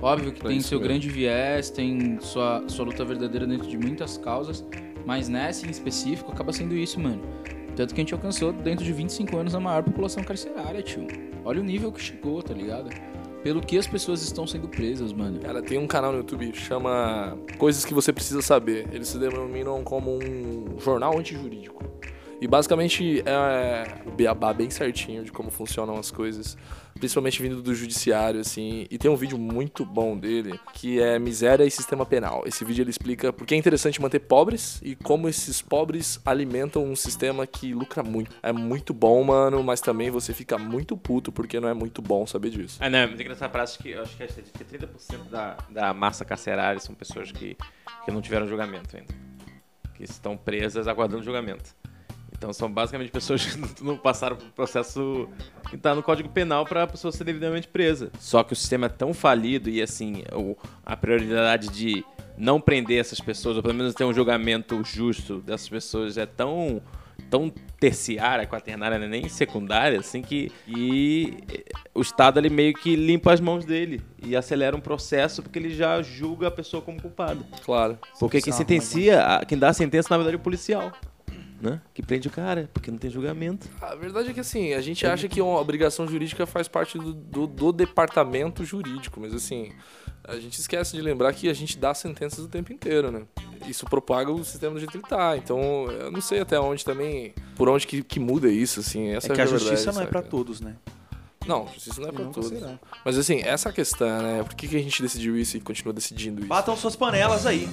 Óbvio que Pra tem seu mesmo. grande viés, tem sua, sua luta verdadeira dentro de muitas causas, mas nessa em específico acaba sendo isso, mano. Tanto que a gente alcançou dentro de 25 anos a maior população carcerária, tio. Olha o nível que chegou, tá ligado? Pelo que as pessoas estão sendo presas, mano. Cara, tem um canal no YouTube chama Coisas que você precisa saber. Eles se denominam como um jornal antijurídico. E basicamente é o beabá bem certinho de como funcionam as coisas, principalmente vindo do judiciário, assim. E tem um vídeo muito bom dele, que é Miséria e Sistema Penal. Esse vídeo ele explica por que é interessante manter pobres e como esses pobres alimentam um sistema que lucra muito. É muito bom, mano, mas também você fica muito puto porque não é muito bom saber disso. Ah, não, é muito engraçado que eu acho que a estatística é 30% da, da massa carcerária são pessoas que, que não tiveram julgamento ainda. Que estão presas aguardando julgamento. Então são basicamente pessoas que não passaram por processo que tá no Código Penal para a pessoa ser devidamente presa. Só que o sistema é tão falido e assim, a prioridade de não prender essas pessoas, ou pelo menos ter um julgamento justo dessas pessoas é tão tão terciária, quaternária, né, nem secundária, assim que e o Estado ele meio que limpa as mãos dele e acelera um processo porque ele já julga a pessoa como culpada. Claro. Porque quem sentencia, a- quem dá a sentença na verdade é o policial, né? Que prende o cara, porque não tem julgamento. A verdade é que assim, a gente acha que uma obrigação jurídica faz parte do, do, do departamento jurídico, mas assim, a gente esquece de lembrar que a gente dá sentenças o tempo inteiro, né? Isso propaga o sistema do jeito que ele tá. Então, eu não sei até onde também, por onde que, que muda isso, assim. Essa É que a verdade, justiça não é pra todos, né? Não, justiça não é pra nunca todos. será. Mas assim, essa questão, né? Por que, que a gente decidiu isso e continua decidindo isso? Batam suas panelas aí.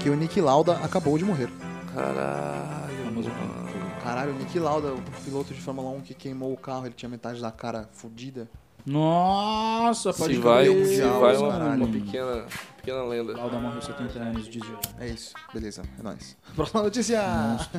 Que o Nick Lauda acabou de morrer. Caralho, mano. Caralho, o Nick Lauda, o piloto de Fórmula 1 que queimou o carro, ele tinha metade da cara fudida. Nossa, pode Se vai, crer, se vai uma, uma pequena, pequena lenda. Lauda morreu 70 anos de É isso, beleza, é nóis. Próxima notícia.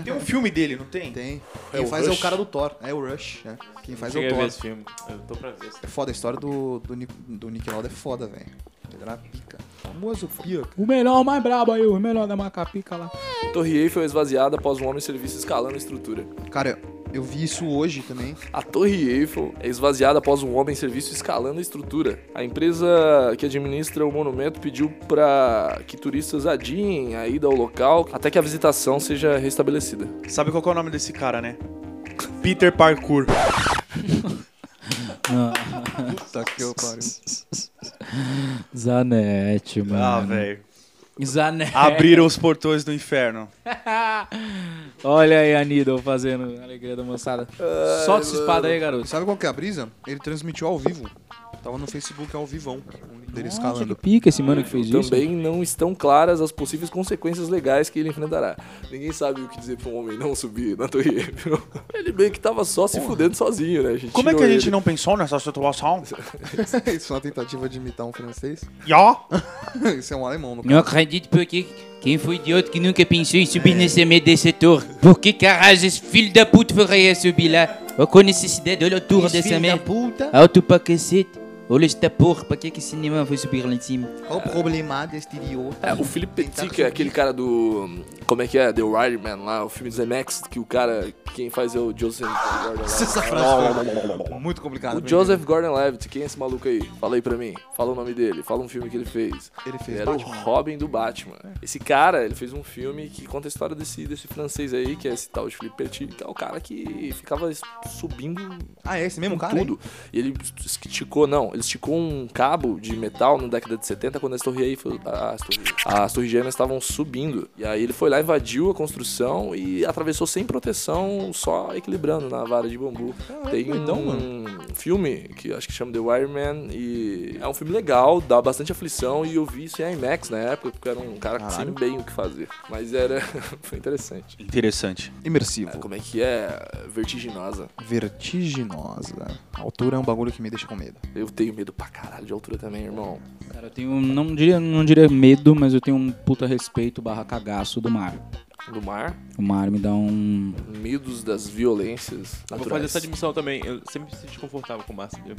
Tem um filme dele, não tem? Tem. É Quem o faz é o Rush? cara do Thor. É o Rush, é. Quem faz é o ver Thor. esse filme. Eu tô pra ver. É foda, a história do, do, Nick, do Nick Lauda é foda, velho. Ele era pica. Famoso pica. O melhor, o mais brabo aí, o melhor da macapica lá. Torre Eiffel é esvaziada após um homem ser visto escalando a estrutura. Cara, eu vi isso hoje também. A Torre Eiffel é esvaziada após um homem ser visto escalando a estrutura. A empresa que administra o monumento pediu para que turistas adiem a ida ao local até que a visitação seja restabelecida. Sabe qual que é o nome desse cara, né? Peter Parkour. Puta que eu pariu. Zanete, mano. Ah, velho. Zanete. Abriram os portões do inferno. Olha aí a Needle fazendo a alegria da moçada. Solta essa espada aí, garoto. Sabe qual que é a brisa? Ele transmitiu ao vivo. Tava no Facebook ao vivão. Dele Nossa, escalando. que pica esse mano que fez isso. Também não estão claras as possíveis consequências legais que ele enfrentará. Ninguém sabe o que dizer pra um homem não subir na Torre Eiffel. Ele meio que tava só se fudendo sozinho, né? A gente Como é que a gente ele. não pensou nessa situação? Isso é uma tentativa de imitar um francês. Já? Isso é um alemão, no Não caso. acredito porque quem foi idiota que nunca pensou em subir nesse meio desse tour? Por que caralho esse filho da puta faria subir lá? Ou com necessidade, olha o tour merda. puta. Alto pra cacete. Olha esta porra, pra que que esse cinema foi subir lá em cima? Qual o problema desse idiota? É, o Philip Petit, que é aquele cara do. Como é que é? The Wireman lá, o filme do Zemex, que o cara. Quem faz é o Joseph Gordon Essa Levitt. frase foi muito complicada. O Joseph Gordon Levitt, quem é esse maluco aí? Fala aí pra mim. Fala o nome dele. Fala um filme que ele fez. Ele fez Ele era Batman. o Robin do Batman. Esse cara, ele fez um filme que conta a história desse, desse francês aí, que é esse tal de Philippe Petit, que é o cara que ficava subindo Ah, é esse mesmo com cara? hein? tudo. E ele esticou, não, ele esticou um cabo de metal na década de 70 quando as Torres as Torres, as torres Gêmeas estavam subindo. E aí ele foi lá, invadiu a construção e atravessou sem proteção, só equilibrando na vara de bambu. Tem doidão, um filme que acho que chama The Wireman e é um filme legal, dá bastante aflição e eu vi isso em IMAX na época, porque era um cara que sem bem o que fazer. Mas era foi interessante. Interessante. Imersivo. É, como é que é? Vertiginosa. Vertiginosa. A altura é um bagulho que me deixa com medo. Eu tenho medo pra caralho de altura também, irmão. Cara, eu tenho, não diria, não diria medo, mas eu tenho um puta respeito barra cagaço do mar. Do mar, O mar me dá um... medos das violências Eu naturais. Vou fazer essa admissão também. Eu sempre me senti confortável com o mar, sabia?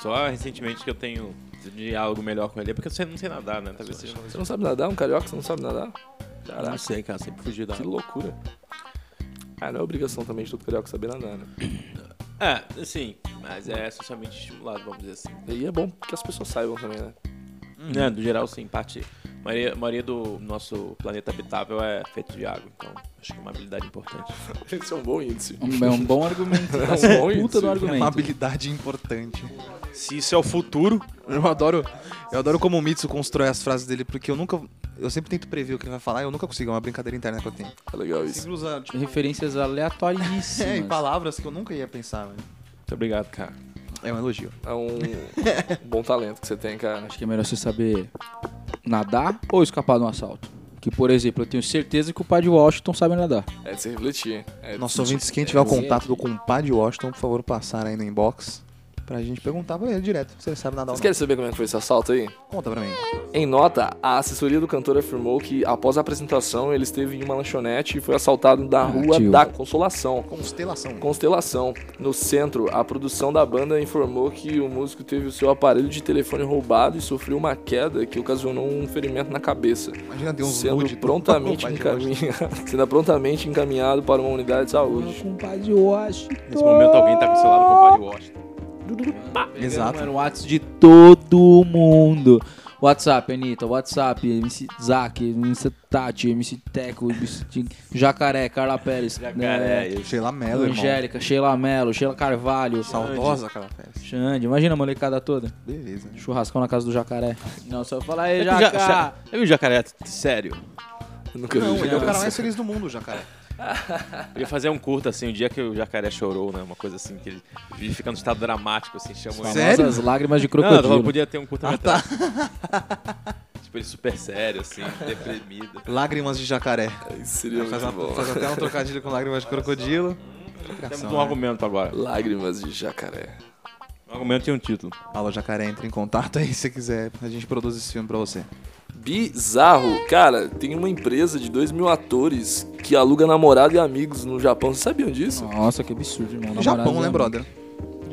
Só recentemente que eu tenho diálogo melhor com ele. É porque eu sei- não sei nadar, né? Talvez seja. Você não sabe nadar? Um carioca, você não sabe nadar? Não Caraca, sei, cara. Sempre fugi da que loucura. Ah, não é obrigação também de todo carioca saber nadar, né? É, sim. Mas é socialmente estimulado, vamos dizer assim. E é bom que as pessoas saibam também, né? É, no geral, sim. Parte. A maioria, a maioria do nosso planeta habitável é feito de água. Então, acho que é uma habilidade importante. Esse é um bom índice. um- É um bom argumento. É um bom puta índice. do É uma argumento. habilidade importante. Se isso é o futuro, Eu adoro, eu adoro como o Mitsu constrói as frases dele, porque eu nunca. Eu sempre tento prever o que ele vai falar e eu nunca consigo. É uma brincadeira interna que eu tenho. É legal isso. Sempre usa, tipo, Referências aleatoríssimas. é, e palavras que eu nunca ia pensar. velho. Muito obrigado, cara. É um elogio. É um bom talento que você tem, cara. Acho que é melhor você saber nadar ou escapar de um assalto. Que, por exemplo, eu tenho certeza que o pai de Washington sabe nadar. É de se refletir. É de Nossos ouvintes, quem tiver o contato do compadre Washington, por favor, passar aí no inbox pra gente perguntar pra ele direto se ele sabe nadar Vocês querem saber como é que foi esse assalto aí? Conta pra mim. Em nota, a assessoria do cantor afirmou que após a apresentação ele esteve em uma lanchonete e foi assaltado da rua tio. da Consolação. Constelação. Constelação. No centro, a produção da banda informou que o músico teve o seu aparelho de telefone roubado e sofreu uma queda que ocasionou um ferimento na cabeça, Imagina ter uns sendo prontamente encaminhado, sendo prontamente encaminhado para uma unidade de saúde. Compadre Washington. Nesse momento, alguém tá com o celular do compadre Washington. Exato. Era o WhatsApp de todo mundo. WhatsApp, Anitta, WhatsApp, MC Zack, MC Tati, MC Teco, MC Jacaré, Carla Pérez, Jacaré, né, Sheila Mello, irmão. Angélica, Sheila Mello, Sheila Carvalho, Saudosa aquela festa. Xande, imagina a molecada toda. Beleza. Churrascão na casa do Jacaré. Não, só falar aí, Já, já, Jacá. já viu o jacaré? Sério. Nunca Não, vi ele é o cara mais feliz do mundo, jacaré. Eu ia fazer um curto, assim, o dia que o jacaré chorou, né? Uma coisa assim, que ele ele fica no estado dramático, assim, chama. Sério? Famosas lágrimas de Não, não, crocodilo. podia ter um curta-metragem. tipo, ele super sério, assim, deprimido. Lágrimas de jacaré. Isso seria Faz, muito uma- bom. faz até um trocadilho com lágrimas de crocodilo. Temos um argumento agora. Lágrimas de jacaré. Um argumento e um título. Alô, jacaré, entre em contato aí se quiser. A gente produz esse filme pra você. Bizarro. Cara, tem uma empresa de 2 mil atores que aluga namorado e amigos no Japão. Vocês sabiam disso? Nossa, que absurdo, irmão. Japão, né, brother?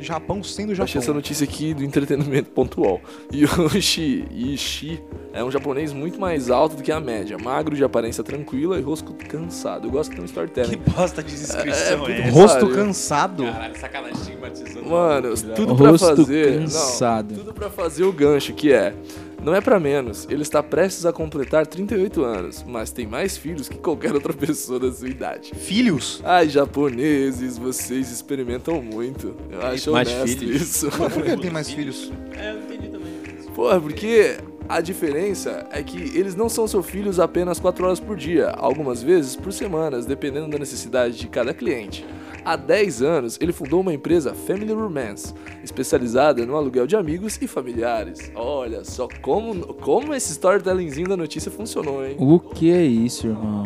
Japão sendo Eu achei essa Japão. notícia aqui do entretenimento pontual. Yoshi Ishii é um japonês muito mais alto do que a média. Magro, de aparência tranquila e rosto cansado. Eu gosto de ter um que storytelling. bosta de descrição É, é, é, essa? Rosto Pariu. cansado. Caralho, sacanagem estigmatizando. Mano, tudo pra Rosto fazer. cansado. Não, tudo pra fazer o gancho, que é. Não é pra menos, ele está prestes a completar 38 anos, mas tem mais filhos que qualquer outra pessoa da sua idade. Filhos? Ai, japoneses, vocês experimentam muito. Eu acho mais honesto filhos? isso. Mas por que ele tem mais filhos? É, eu entendi também. Porra, porque a diferença é que eles não são seus filhos apenas 4 horas por dia, algumas vezes por semanas, dependendo da necessidade de cada cliente. Há 10 anos, ele fundou uma empresa Family Romance, especializada no aluguel de amigos e familiares. Olha só como, como esse storytellingzinho da notícia funcionou, hein? O que é isso, irmão?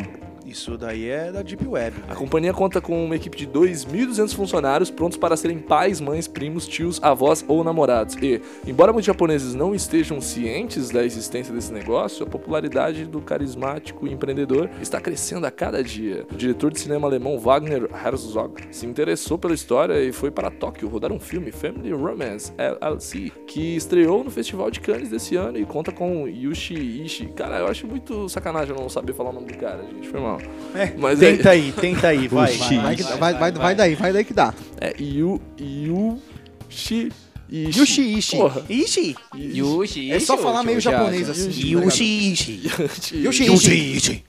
Isso daí é da Deep Web. A velho. companhia conta com uma equipe de 2.200 funcionários prontos para serem pais, mães, primos, tios, avós ou namorados. E, embora muitos japoneses não estejam cientes da existência desse negócio, a popularidade do carismático empreendedor está crescendo a cada dia. O diretor de cinema alemão Wagner Herzog se interessou pela história e foi para Tóquio rodar um filme, Family Romance LLC, que estreou no Festival de Cannes desse ano e conta com Yushi Ishii. Cara, eu acho muito sacanagem eu não saber falar o nome do cara, gente. Foi mal. É, Mas tenta aí, tenta aí, vai. Vai, vai, que- vai, vai, vai daí, vai daí que dá. É Yu, Yushi Ishi. Yushi Ishi. Porra. Ishi. Yushi, É só Yushi, falar meio Yushi, japonês Yushi. assim. Yushi Ishi. Yushi Yushi Ishi. Ishi.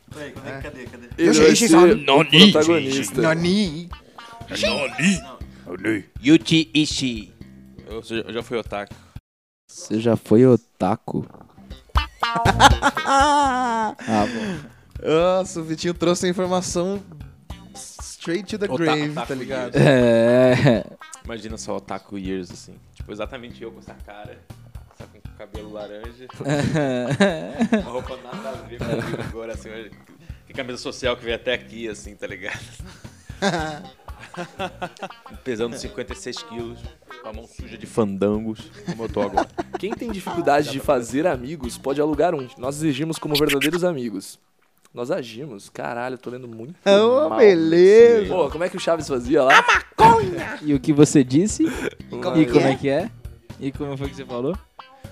Ele Yushi vai Ishi ser san- o protagonista. Nani. Yuchi Ishi. Eu já, eu já fui otaku. Você já foi otaku? Nossa, o Vitinho trouxe a informação straight to the Otaku, grave, otaku tá ligado? É. Imagina só otaku years, assim. Tipo, exatamente eu com essa cara. Só com cabelo laranja. Uma roupa nada a ver comigo agora, assim. Que camisa social que veio até aqui, assim, tá ligado? Pesando 56 quilos, com a mão suja de fandangos, como eu tô agora. Quem tem dificuldade de fazer amigos pode alugar um. Nós exigimos como verdadeiros amigos. Nós agimos. Caralho, eu tô lendo muito. Ô, mal. beleza. Pô, como é que o Chaves fazia lá? E o que você disse? Como E como é que é? E como foi que você falou?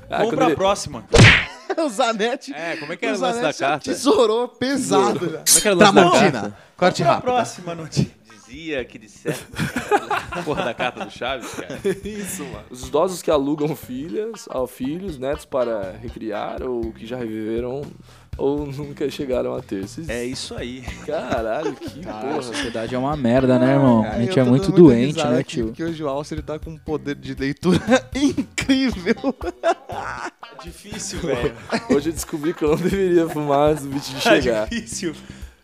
Ah, Vamos pra ele- próxima. O Zanetti. É, como é que era o lance da carta? tesourou pesado já. Como é que era o lance da carta? Corte rápido. próxima notícia. Dizia que de certo. Porra da carta do Chaves, cara. Isso, mano. Os idosos que alugam filhas, ao filhos, netos para recriar, ou que já reviveram, ou nunca chegaram a ter. Esses... É isso aí. Caralho, que A porra. sociedade é uma merda, né, irmão? A Cara, gente é muito muita doente, né, tio? Porque hoje o Alce ele tá com um poder de leitura incrível. Difícil, velho. Hoje eu descobri que eu não deveria fumar antes do bicho de chegar. Difícil.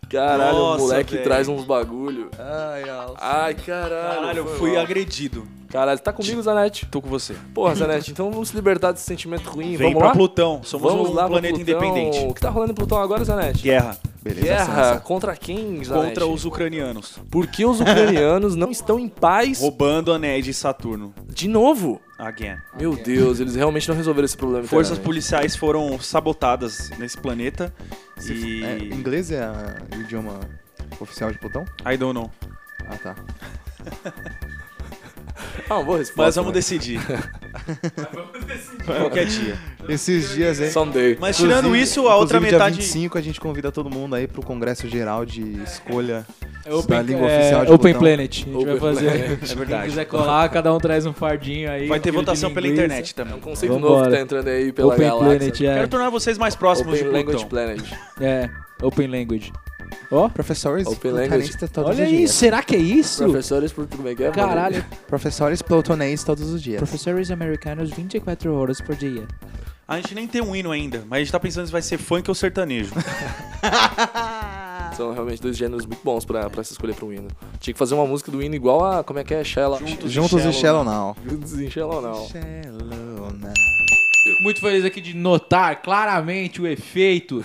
Caralho, Nossa, o moleque velho. traz uns bagulho. Ai, Alce. Ai, caralho. Caralho, eu fui mal. agredido. Caralho, tá comigo, Zanetti? Tô com você. Porra, Zanetti, então vamos se libertar desse sentimento ruim. Vem vamos pra lá? Plutão. Somos vamos um lá planeta Plutão. independente. O que tá rolando em Plutão agora, Zanetti? Guerra Beleza, Guerra Sansa. contra quem, Zanetti? contra os ucranianos. Porque os ucranianos não estão em paz Roubando anéis de Saturno. de novo. Again. Meu Deus, eles realmente não resolveram esse problema. Forças policiais foram sabotadas nesse planeta. E. É, inglês é o idioma oficial de Plutão? I don't know. Ah, tá. Ah, uma boa resposta. Mas vamos né? decidir. Qualquer dia. Esses dias, hein? Someday. Mas tirando Inclusive- isso, a outra metade. dia 25 a gente convida todo mundo aí pro Congresso Geral de Escolha É da Língua é, Oficial de Open Plutão. Planet. A gente Open vai fazer. Planet. É verdade. Quem quiser colar, cada um traz um fardinho aí. Vai ter um votação pela internet É um também. conceito Vambora. novo que tá entrando aí pela Open galáxia. Planet, é. Quero tornar vocês mais próximos Open de Language Plutão. Planet. É, Open Language. Ó, Professores Open plutonistas todos olha os isso, dias. será que é isso? Professores por como é que é? Caralho, Professores plutonês todos os dias. professores americanos 24 horas por dia. A gente nem tem um hino ainda, mas a gente tá pensando se vai ser funk ou sertanejo. São realmente dois gêneros muito bons pra, pra se escolher pra um hino. Tinha que fazer uma música do hino igual a. Como é que é? Shella. Juntos Juntos e e Shallow Shallow Now. Juntos não. Shallow Now. Fico muito feliz aqui de notar claramente o efeito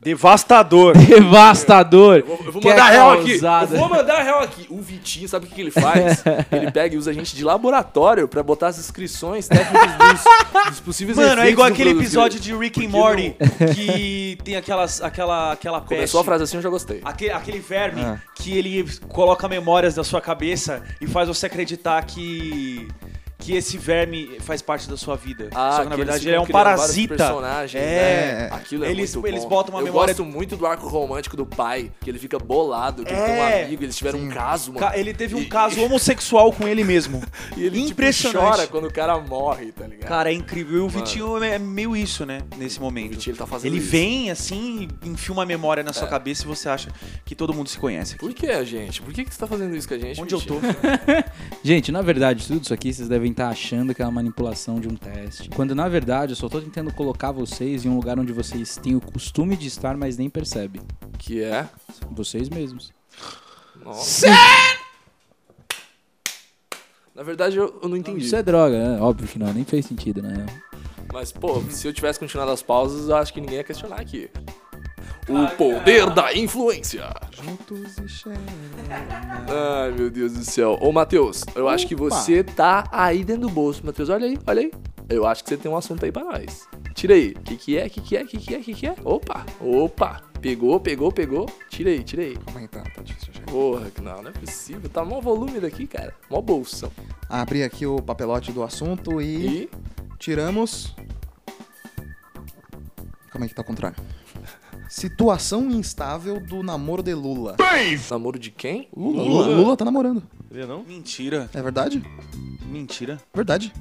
Devastador. devastador. Eu vou que é mandar real aqui. Eu vou mandar real aqui. O Vitinho, sabe o que, ele faz? ele pega e usa a gente de laboratório pra botar as inscrições técnicas dos, dos possíveis Mano, é igual aquele produto. episódio de Rick and Morty que tem aquelas, aquela, aquela peste. Começou a frase assim, eu já gostei. Aquele, aquele verme Ah. que ele coloca memórias da sua cabeça e faz você acreditar que que esse verme faz parte da sua vida. Ah, Só que na eles verdade ele é um parasita. É. né? Aquilo é Eles- muito eles bom. botam uma eu memória- gosto muito do arco romântico do pai, que ele fica bolado, que ele É. tem um amigo, eles tiveram um caso, mano. Ca- Ele teve um E- caso homossexual com ele mesmo. E ele tipo, Impressionante. chora quando o cara morre, tá ligado? Cara, é incrível. E o Mano. Vitinho é meio isso, né? Nesse o momento. Vitinho, ele tá fazendo Ele isso. vem assim, e enfia uma memória na sua É. cabeça e você acha que todo mundo se conhece. aqui. Por que, gente? Por que, que você tá fazendo isso com a gente? Onde eu tô? Vitinho? Gente, na verdade, tudo isso aqui vocês devem estar achando que é uma manipulação de um teste. Quando na verdade eu só tô tentando colocar vocês em um lugar onde vocês têm o costume de estar, mas nem percebem. Que é? Vocês mesmos. Nossa. Na verdade, eu, eu não entendi. Isso é droga, né? Óbvio que não, nem fez sentido, né? Mas, pô, se eu tivesse continuado as pausas, eu acho que ninguém ia questionar aqui. O poder da influência. Juntos e. Ai, meu Deus do céu. Ô, Matheus, eu acho que você tá aí dentro do bolso. Matheus, olha aí, olha aí. Eu acho que você tem um assunto aí pra nós. Tira aí. O que que é, o que que é, o que que é, o que que é? Opa, opa. Pegou, pegou, pegou. Tira aí, tira aí. Calma aí, tá, tá difícil. achar. Porra, que não, não é possível. Tá mó volume daqui, cara. Mó bolsão. Abri aqui o papelote do assunto e, E... tiramos. Calma aí que tá ao contrário. Situação instável do namoro de Lula. Namoro de quem? Lula, Lula, Lula tá namorando. Sabia não? Mentira. É verdade? Mentira. Verdade.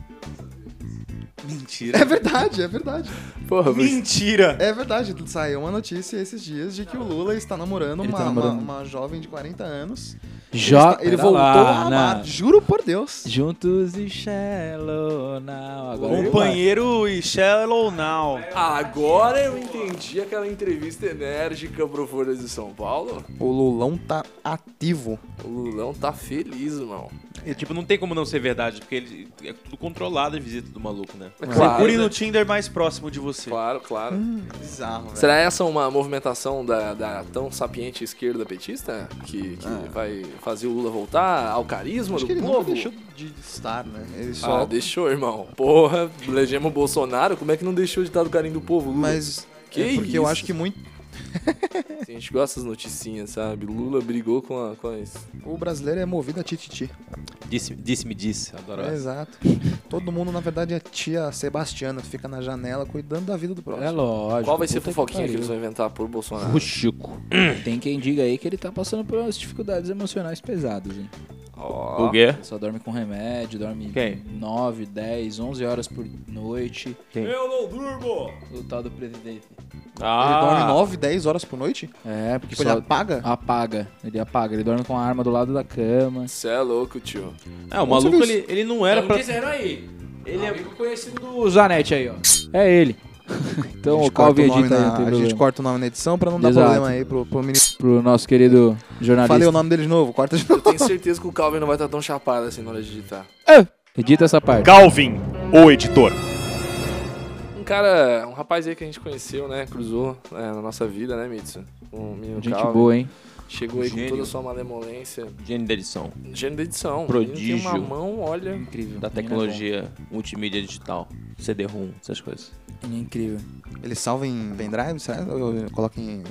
Mentira. É verdade, é verdade. Porra, você... Mentira. É verdade. Saiu uma notícia esses dias de que o Lula está namorando, Ele uma, tá namorando. Uma, uma jovem de 40 anos. Jo ele está- ele voltou lá, a amar. não. Juro por Deus. Juntos e Shallow Now. Agora. Companheiro e Shallow Now. Agora eu entendi aquela entrevista enérgica pro Folha de São Paulo. O Lulão tá ativo. O Lulão tá feliz, irmão. E, tipo, não tem como não ser verdade, porque ele é tudo controlado a visita do maluco, né? Procure né? no Tinder mais próximo de você. Claro, claro. Bizarro, velho. Será essa uma movimentação da, da tão sapiente esquerda petista? Que, que vai fazer o Lula voltar ao carisma Acho do que ele povo? deixou de estar, né? Ele só... Ah, deixou, irmão. Porra, elegemos o Bolsonaro, como é que não deixou de estar do carinho do povo? Lula? Mas Que é porque eu isso? acho que muito... A gente gosta das noticinhas, sabe? Lula brigou com, a, com as... O brasileiro é movido a tititi. Disse, disse me disse, adoro É, exato. Todo mundo, na verdade, é tia Sebastiana, que fica na janela cuidando da vida do próximo. É lógico. Qual vai ser a fofoquinha que, pariu. eles vão inventar por Bolsonaro? O Chico. Tem quem diga aí que ele tá passando por umas dificuldades emocionais pesadas, hein? Ó, O quê? Só dorme com remédio, dorme Quem? 9, 10, 11 horas por noite. Eu não durmo! O tal do presidente. Ah, Ele dorme 9, 10 horas por noite? É, porque Tipo, só ele apaga? apaga. Ele apaga. Ele dorme com a arma do lado da cama. Você é louco, tio. É, o Onde maluco, ele, ele não era pra... dizendo aí. Ele é amigo conhecido do Zanetti aí, ó. É ele. então A o gente Calvi corta o nome edita aí, não na- tem A gente problema. corta o nome na edição pra não dar Exato. problema aí pro, pro menino. Pro nosso querido jornalista. Falei o nome dele de novo, corta de novo. Eu tenho certeza que o Calvin não vai estar tão chapado assim na hora de digitar. Edita essa parte. Calvin, o editor. Um cara, um rapaz aí que a gente conheceu, né? Cruzou né, na nossa vida, né, Mitsu? Um menino Gente Calvin. boa, hein? Chegou aí com Gênio. toda a sua malemolência. Gênio da edição, Gênio da edição. Prodígio. Tem uma mão, olha. Incrível. da é tecnologia multimídia digital, CD-ROM, essas coisas. Ele é incrível. Ele salva em pendrive, será? Ou coloca em.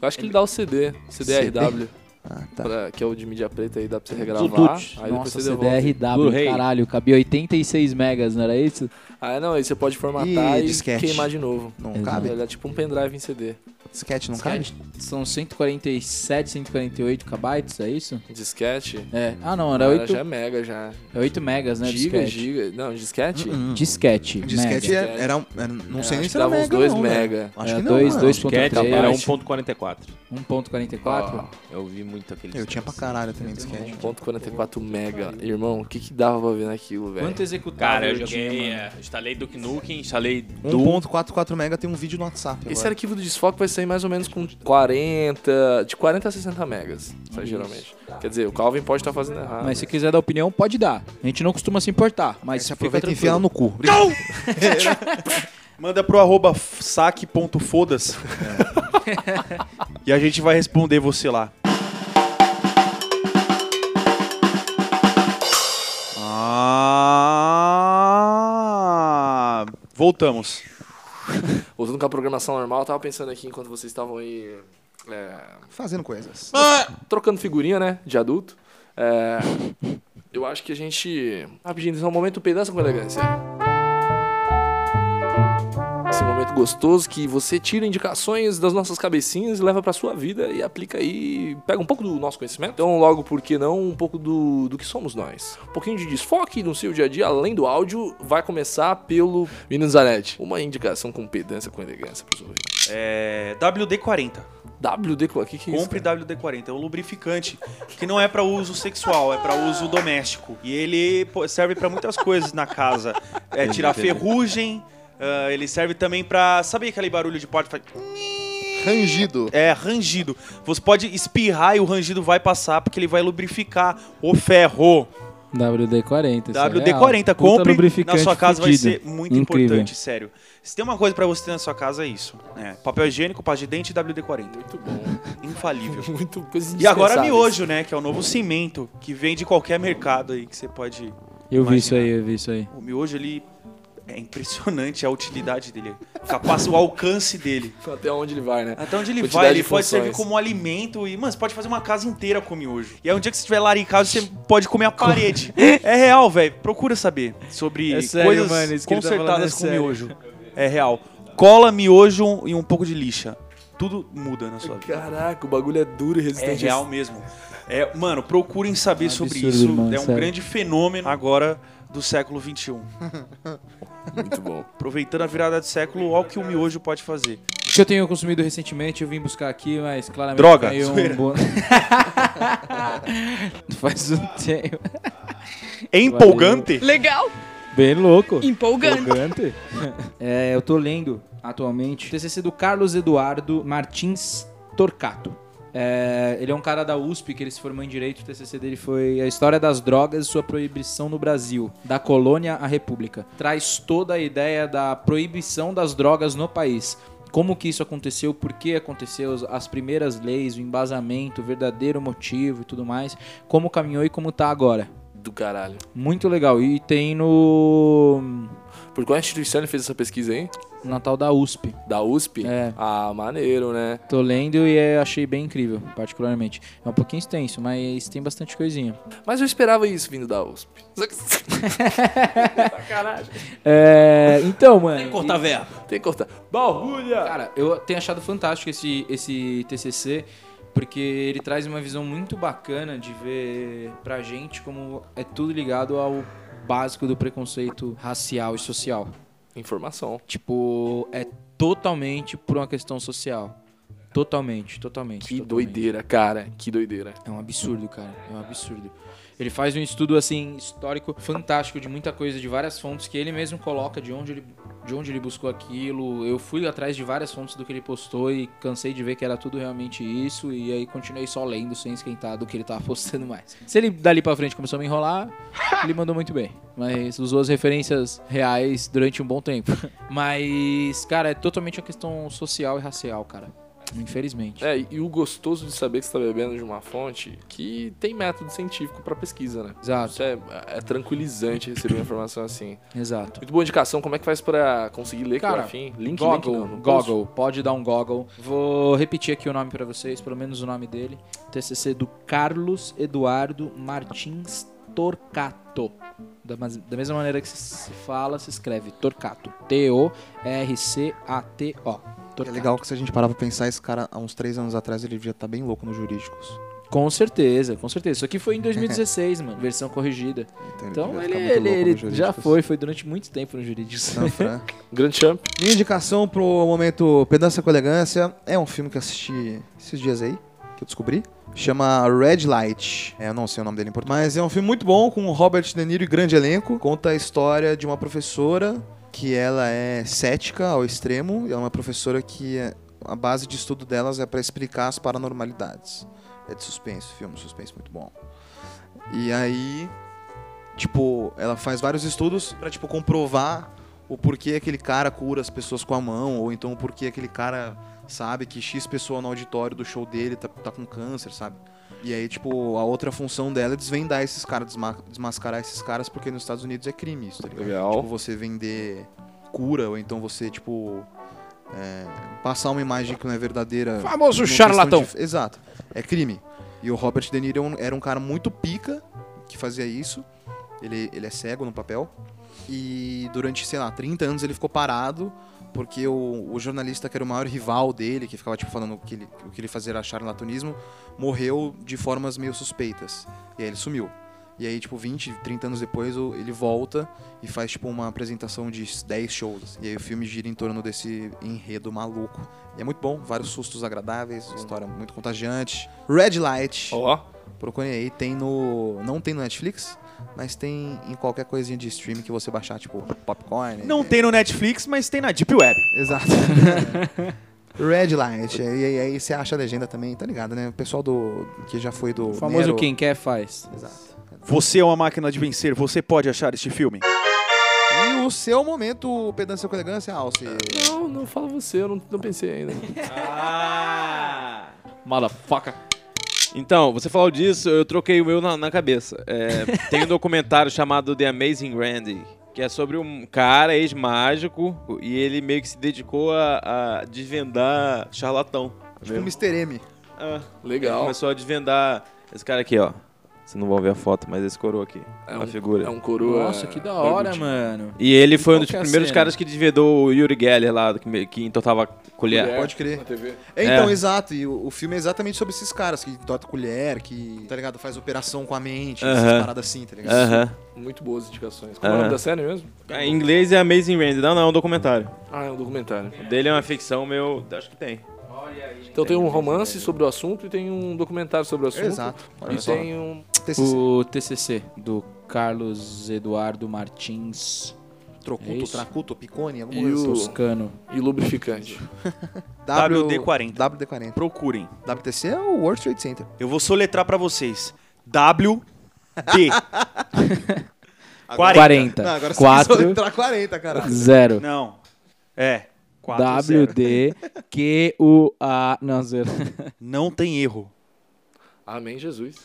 Eu acho que ele dá o CD, CDRW, Ah, tá. pra- que é o de mídia preta aí, dá pra você regravar. Bluetooth. Aí Nossa, você. CDRW, caralho. Cabia 86 megas, não era isso? Ah, não, aí você pode formatar e disquete. queimar de novo. Não Exato. cabe? Ele é tipo um pendrive em CD. Sketch não cabe? São 147, 148 kbytes, é isso? Disquete. É. Ah, não, era Agora 8, já é mega já. é 8 megas, né? giga, disquete. giga. Não, disquete? Hum, hum. Disquete. Disquete mega. era, um- era- Não É, sei nem acho se que era dava uns mega. dois não, velho. mega. Acho É, que não. dois- mano. dois Disquete Três. era 1.44. 1.44. Ó, Eu vi muito aquele Eu tinha pra caralho também disquete. ponto 44 mega. Irmão, o que que dava pra ver naquilo, velho? Quanto executável Cara, eu tinha, joguei, mano? é, instalei Duke Nukem, instalei Doom. 1.44 mega tem um vídeo no WhatsApp. Esse arquivo do desfoque vai sair mais ou menos com 40, de 40 a 60 megas, sai geralmente. Quer dizer, o Calvin pode estar fazendo errado. Mas se quiser dar opinião, pode dar. A gente não costuma se importar, mas Aí você fica aproveita e tranquilo. enfia ela no cu. Manda pro arroba saque.fodas. e a gente vai responder você lá. Voltamos. Voltando com a programação normal, eu tava pensando aqui enquanto vocês estavam aí é, Fazendo coisas. trocando figurinha, né, de adulto. É, eu acho que a gente... Rapidinho, esse é um momento pedaço com elegância. Esse momento gostoso que você tira indicações das nossas cabecinhas e leva pra sua vida e aplica aí, pega um pouco do nosso conhecimento. Então, logo, por que não, um pouco do, do que somos nós. Um pouquinho de desfoque no seu dia a dia, além do áudio, vai começar pelo Menino Zanetti. Uma indicação com pedância, com elegância pros ouvintes. É, WD-40. WD, o que que é isso? Compre cara? WD-40. É um lubrificante que não é pra uso sexual, é pra uso doméstico. E ele serve pra muitas coisas na casa. É tirar ferrugem. Ah, ele serve também pra. Sabe aquele barulho de porta? faz- Rangido. É, rangido. Você pode espirrar e o rangido vai passar porque ele vai lubrificar o ferro. WD-40. isso é real. WD-40, Puta compre. Na sua casa vai ser muito Incrível. importante, sério. Se tem uma coisa pra você ter na sua casa, é isso. É, papel higiênico, pasta de dente e WD-40. Muito bom. Infalível. Muito coisa E agora miojo, né? Que é o novo cimento que vem de qualquer mercado aí que você pode. Eu vi isso imaginar. aí, eu vi isso aí. O miojo, ele. É impressionante a utilidade dele. Capaz, o alcance dele. Até onde ele vai, né? Até onde ele Quantidade vai, ele de pode servir como alimento e, mano, você pode fazer uma casa inteira com miojo. E aí um dia que você estiver laricado, você pode comer a parede. é real, velho. Procura saber sobre É sério, coisas mano, tá consertadas é com sério. miojo. É real. Cola, miojo e um pouco de lixa. Tudo muda na sua vida. Caraca, o bagulho é duro e É resistente. real mesmo. É, mano, procurem saber É um sobre absurdo, isso. irmão, é um sério. grande fenômeno agora do século XXI. Muito bom. Aproveitando a virada de século, olha o que o miojo pode fazer. O que eu tenho consumido recentemente, eu vim buscar aqui, mas claramente Droga, um. Faz um tempo. É empolgante? Legal, Bem louco. empolgante. Empolgante. é, eu tô lendo atualmente o TCC do Carlos Eduardo Martins Torcato. É, ele é um cara da USP que ele se formou em Direito. O TCC dele foi A História das Drogas e Sua Proibição no Brasil, da Colônia à República. Traz toda a ideia da proibição das drogas no país. Como que isso aconteceu, por que aconteceu, as- as primeiras leis, o embasamento, o verdadeiro motivo e tudo mais. Como caminhou e como tá agora. Do caralho. Muito legal. E tem no Por qual instituição ele fez essa pesquisa aí? Natal da USP. Da USP? É. Ah, maneiro, né? Tô lendo e é- achei bem incrível, particularmente. É um pouquinho extenso, mas tem bastante coisinha. Mas eu esperava isso vindo da USP. É, então, mano. Cortar verbo. Tem que cortar. Barulha! Cara, eu tenho achado fantástico esse, esse TCC, porque ele traz uma visão muito bacana de ver pra gente como é tudo ligado ao básico do preconceito racial e social. Informação. Tipo, é totalmente por uma questão social. Totalmente, totalmente. Que totalmente. doideira, cara. Que doideira. É um absurdo, cara. É um absurdo. Ele faz um estudo assim histórico fantástico de muita coisa, de várias fontes que ele mesmo coloca de onde ele, de onde ele buscou aquilo. Eu fui atrás de várias fontes do que ele postou e cansei de ver que era tudo realmente isso e aí continuei só lendo sem esquentar do que ele tava postando mais. Se ele dali pra frente começou a me enrolar, ele mandou muito bem, mas usou as referências reais durante um bom tempo. Mas, cara, é totalmente uma questão social e racial, cara. Infelizmente. É, e o gostoso de saber que você tá bebendo de uma fonte que tem método científico pra pesquisa, né? Exato, Isso é, é tranquilizante receber uma informação assim. exato. Muito boa indicação. Como é que faz pra conseguir ler, Cara? Fim? Link, Goggle, link post? Goggle, pode dar um Goggle. Vou repetir aqui o nome pra vocês, pelo menos o nome dele. TCC do Carlos Eduardo Martins Torcato. Da, da mesma maneira que se fala, se escreve Torcato. T-O-R-C-A-T-O. É Torcato. legal que se a gente parar pra pensar, esse cara, há uns três anos atrás, ele devia estar bem louco nos jurídicos. Com certeza, com certeza. Isso aqui foi em 2016, mano. Versão corrigida. Então devia ele, ele, ele já foi, foi durante muito tempo no Jurídicos. Não. Grande champ. Minha indicação pro momento Pedança com Elegância é um filme que eu assisti esses dias aí, que eu descobri. Chama Red Light. É, eu não sei o nome dele em português. Mas é um filme muito bom, com Robert De Niro e grande elenco. Conta a história de uma professora que ela é cética ao extremo. E é uma professora que é- a base de estudo delas é para explicar as paranormalidades. É de suspense, filme suspense muito bom. E aí, tipo, ela faz vários estudos pra, tipo, comprovar o porquê aquele cara cura as pessoas com a mão, ou então o porquê aquele cara sabe que X pessoa no auditório do show dele tá, tá com câncer, sabe? E aí, tipo, a outra função dela é desvendar esses caras, desma- desmascarar esses caras, porque nos Estados Unidos é crime isso, tá ligado? Legal. Tipo, você vender cura, ou então você, tipo, é, passar uma imagem que não é verdadeira. Famoso charlatão. de- Exato. É crime. E o Robert De Niro era um- era um cara muito pica que fazia isso. Ele, ele é cego no papel. E durante, sei lá, 30 anos ele ficou parado porque o, o jornalista que era o maior rival dele, que ficava tipo falando que ele, o que ele fazia era charlatanismo, morreu de formas meio suspeitas. E aí ele sumiu. E aí, tipo, 20, 30 anos depois, o- ele volta e faz, tipo, uma apresentação de 10 shows. E aí o filme gira em torno desse enredo maluco. E é muito bom, vários sustos agradáveis, história muito contagiante. Red Light, Ó, procurem aí, tem no... Não tem no Netflix, mas tem em qualquer coisinha de streaming que você baixar, tipo, Popcorn. Não tem no Netflix, mas tem na Deep Web. Exato. Red Light. E aí, aí você acha a legenda também, tá ligado, né? O pessoal do... que já foi do... O famoso Nero- quem quer faz. Exato. Você é uma máquina de vencer, você pode achar este filme? E o seu momento, pedância com elegância, Alce. Não, não fala você, eu não, não pensei ainda. Ah! Motherfucker. Então, você falou disso, eu troquei o meu na, na cabeça. É, tem um documentário chamado The Amazing Randy, que é sobre um cara ex-mágico e ele meio que se dedicou a, a desvendar charlatão. Tipo Mr. M. Ah, ele Legal. começou a desvendar esse cara aqui, ó. Vocês não vão ver a foto, mas esse coroa aqui. É uma um, figura. É um coroa. Nossa, que da hora, mano. E ele foi um dos é a primeiros cena? caras que desvendou o Yuri Geller lá, que, que entortava colher. Colher Pode crer. Na TV. É, então, É. exato. E o, o filme é exatamente sobre esses caras que torta colher, que, tá ligado? Faz operação com a mente, essas Aham. paradas assim, tá ligado? Aham. Muito boas indicações. Qual é o nome da série mesmo? Em inglês é Amazing Randy. Não, não, é um documentário. Ah, é um documentário. O dele é uma ficção, meu. Acho que tem. Então tem um romance sobre o assunto e tem um documentário sobre o assunto. Exato. Olha E só. tem um. TCC. O TCC, do Carlos Eduardo Martins É Trocuto, isso. Tracuto, Picone, alguma E coisa assim. Toscano. E lubrificante. WD-40. WD-40. Procurem. WTC é o World Trade Center. Eu vou soletrar pra vocês. W D 40. 40. Não, agora você 4, quis entrar 40, caralho. 0. Não. É. 4 W, D, Q, U, A. Não, zero. Não tem erro. Amém, Jesus.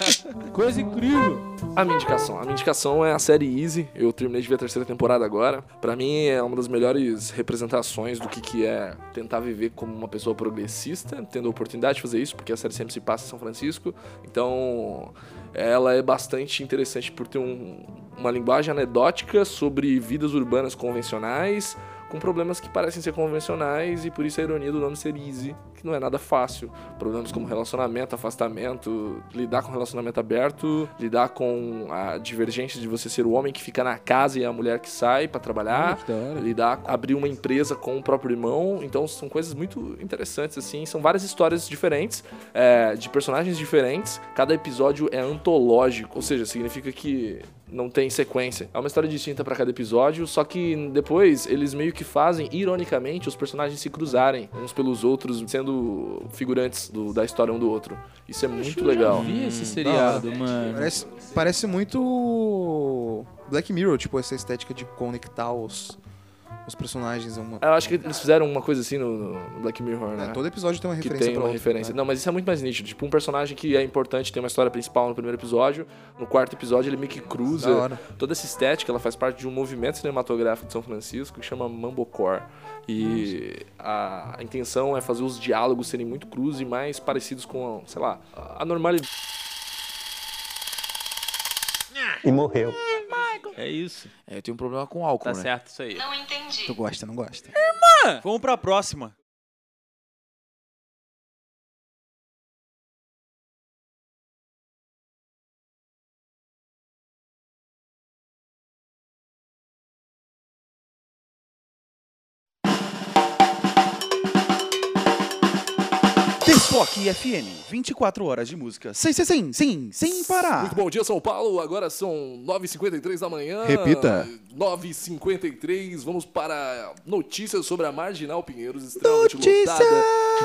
Coisa incrível. A minha indicação. A minha indicação é a série Easy. Eu terminei de ver a terceira temporada agora. Pra mim é uma das melhores representações do que, que é tentar viver como uma pessoa progressista, tendo a oportunidade de fazer isso, porque a série sempre se passa em São Francisco. Então, ela é bastante interessante por ter um- uma linguagem anedótica sobre vidas urbanas convencionais, com problemas que parecem ser convencionais e por isso a ironia do nome ser easy, que não é nada fácil. Problemas como relacionamento, afastamento, lidar com relacionamento aberto, lidar com a divergência de você ser o homem que fica na casa e a mulher que sai pra trabalhar, hora. lidar, abrir uma empresa com o próprio irmão. Então são coisas muito interessantes assim, são várias histórias diferentes, é, de personagens diferentes. Cada episódio é antológico, ou seja, significa que não tem sequência. É uma história distinta pra cada episódio, só que depois eles meio que fazem, ironicamente, os personagens se cruzarem uns pelos outros, sendo figurantes do- da história um do outro. Isso é muito legal. Vi esse seriado, mano. Parece, parece muito Black Mirror, tipo, essa estética de conectar os, os personagens. Uma... Eu acho que eles fizeram uma coisa assim no, no Black Mirror, né? É, todo episódio tem uma que referência tem pra uma outro, referência. né? Não, mas isso é muito mais nítido. Tipo, um personagem que é importante, tem uma história principal no primeiro episódio, no quarto episódio ele meio que cruza toda essa estética, ela faz parte de um movimento cinematográfico de São Francisco que chama Mambocore. E a, a intenção é fazer os diálogos serem muito crus e mais parecidos com, sei lá, a normalidade. É isso. É, eu tenho um problema com álcool, Tá né? certo isso aí. Tu gosta, não gosta? Vamos pra próxima. FM, 24 horas de música. Sim, sim, sim, sim, sem parar. Muito bom dia, São Paulo. Agora são 9h53 da manhã. Repita. 9h53. Vamos para notícias sobre a Marginal Pinheiros, extremamente lotada.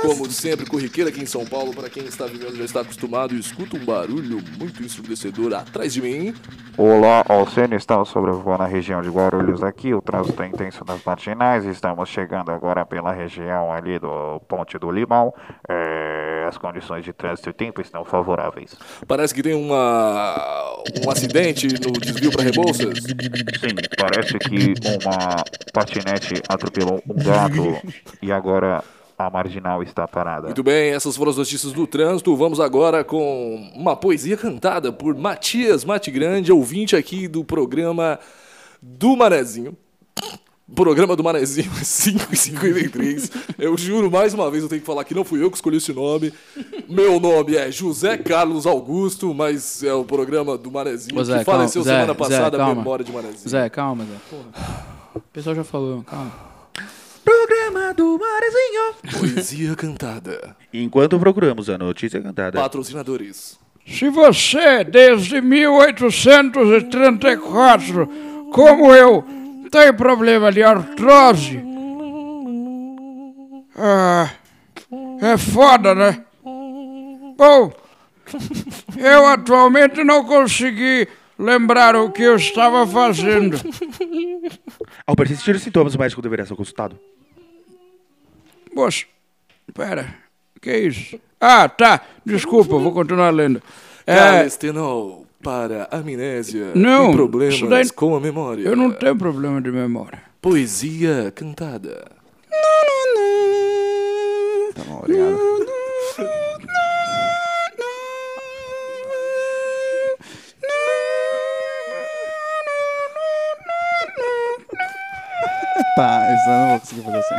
Como sempre, corriqueira aqui em São Paulo. Para quem está vivendo já está acostumado e escuta um barulho muito ensurdecedor atrás de mim. Olá, Alcene, estamos sobrevoando a região de Guarulhos aqui, o trânsito é intenso nas marginais, estamos chegando agora pela região ali do Ponte do Limão, É, as condições de trânsito e tempo estão favoráveis. Parece que tem uma um acidente no desvio para Rebouças. Sim, parece que uma patinete atropelou um gato e agora a marginal está parada. Muito bem, essas foram as notícias do trânsito. Vamos agora com uma poesia cantada por Matias Matigrande, ouvinte aqui do programa do Manezinho. Programa do Manezinho, 5 e 53. Eu juro, mais uma vez, eu tenho que falar que não fui eu que escolhi esse nome. Meu nome é José Carlos Augusto, mas é o programa do Manezinho Ô, Zé, que faleceu calma, Zé, semana passada, Zé, a calma. memória de Manezinho. Zé, calma, Zé. Porra. O pessoal já falou, calma. Programa do Marezinho. Poesia cantada. Enquanto procuramos a notícia cantada. Patrocinadores. Se você, desde 1834, como eu, tem problema de artrose, ah, é foda, né? Bom, Eu atualmente não consegui lembrar o que eu estava fazendo. Ao persistir os sintomas, o médico deverá ser consultado. Moço, pera, que isso? Ah, tá, desculpa, vou continuar lendo. É, Calestenol para amnésia Não, e problemas daí- com a memória. eu não tenho problema de memória. Poesia cantada. Tá bom, obrigado. Tá, isso eu não vou conseguir fazer assim.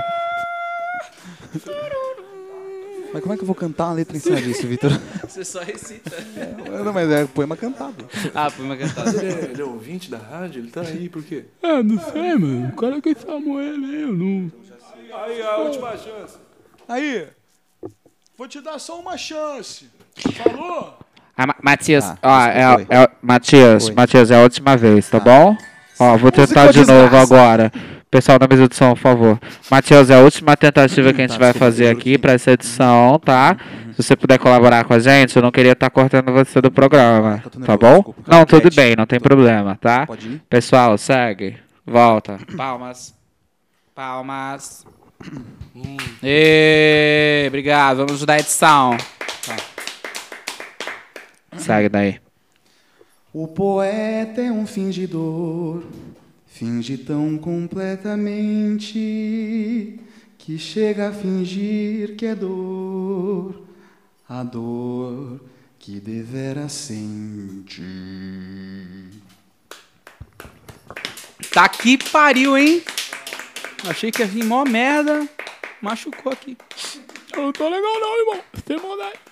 Mas como é que eu vou cantar uma letra em cima disso, Vitor? Você só recita. Não, mas é poema cantado. Ah, foi uma cantada. Ele é, ele é ouvinte da rádio? Ele tá aí, por quê? Ah, não sei, mano. O cara que chamou ele, eu não. Aí, a última chance. Aí, vou te dar só uma chance. Falou? Ah, Ma- Matias, Tá, ó, é, é, Matias, Oi. Matias, é a última vez, tá, bom? Ó, vou tentar Música de novo desgraça. agora. Pessoal da mesa de som, por favor. Matias, é a última tentativa que a gente Tá, vai fazer aqui pra essa edição, tá? Se você puder colaborar com a gente, eu não queria estar cortando você do programa, tá nervoso, bom? desculpa. Não, tudo bem, não tem problema, tá? Pode ir? Pessoal, segue. Volta. Palmas. Palmas. Ê, obrigado. Vamos ajudar a edição. Segue daí. O poeta é um fingidor, finge tão completamente que chega a fingir que é dor, a dor que devera sente. Tá que pariu, hein? Achei que ia vir mó merda. Machucou aqui. Eu não tô legal, não, irmão. Sem maldade.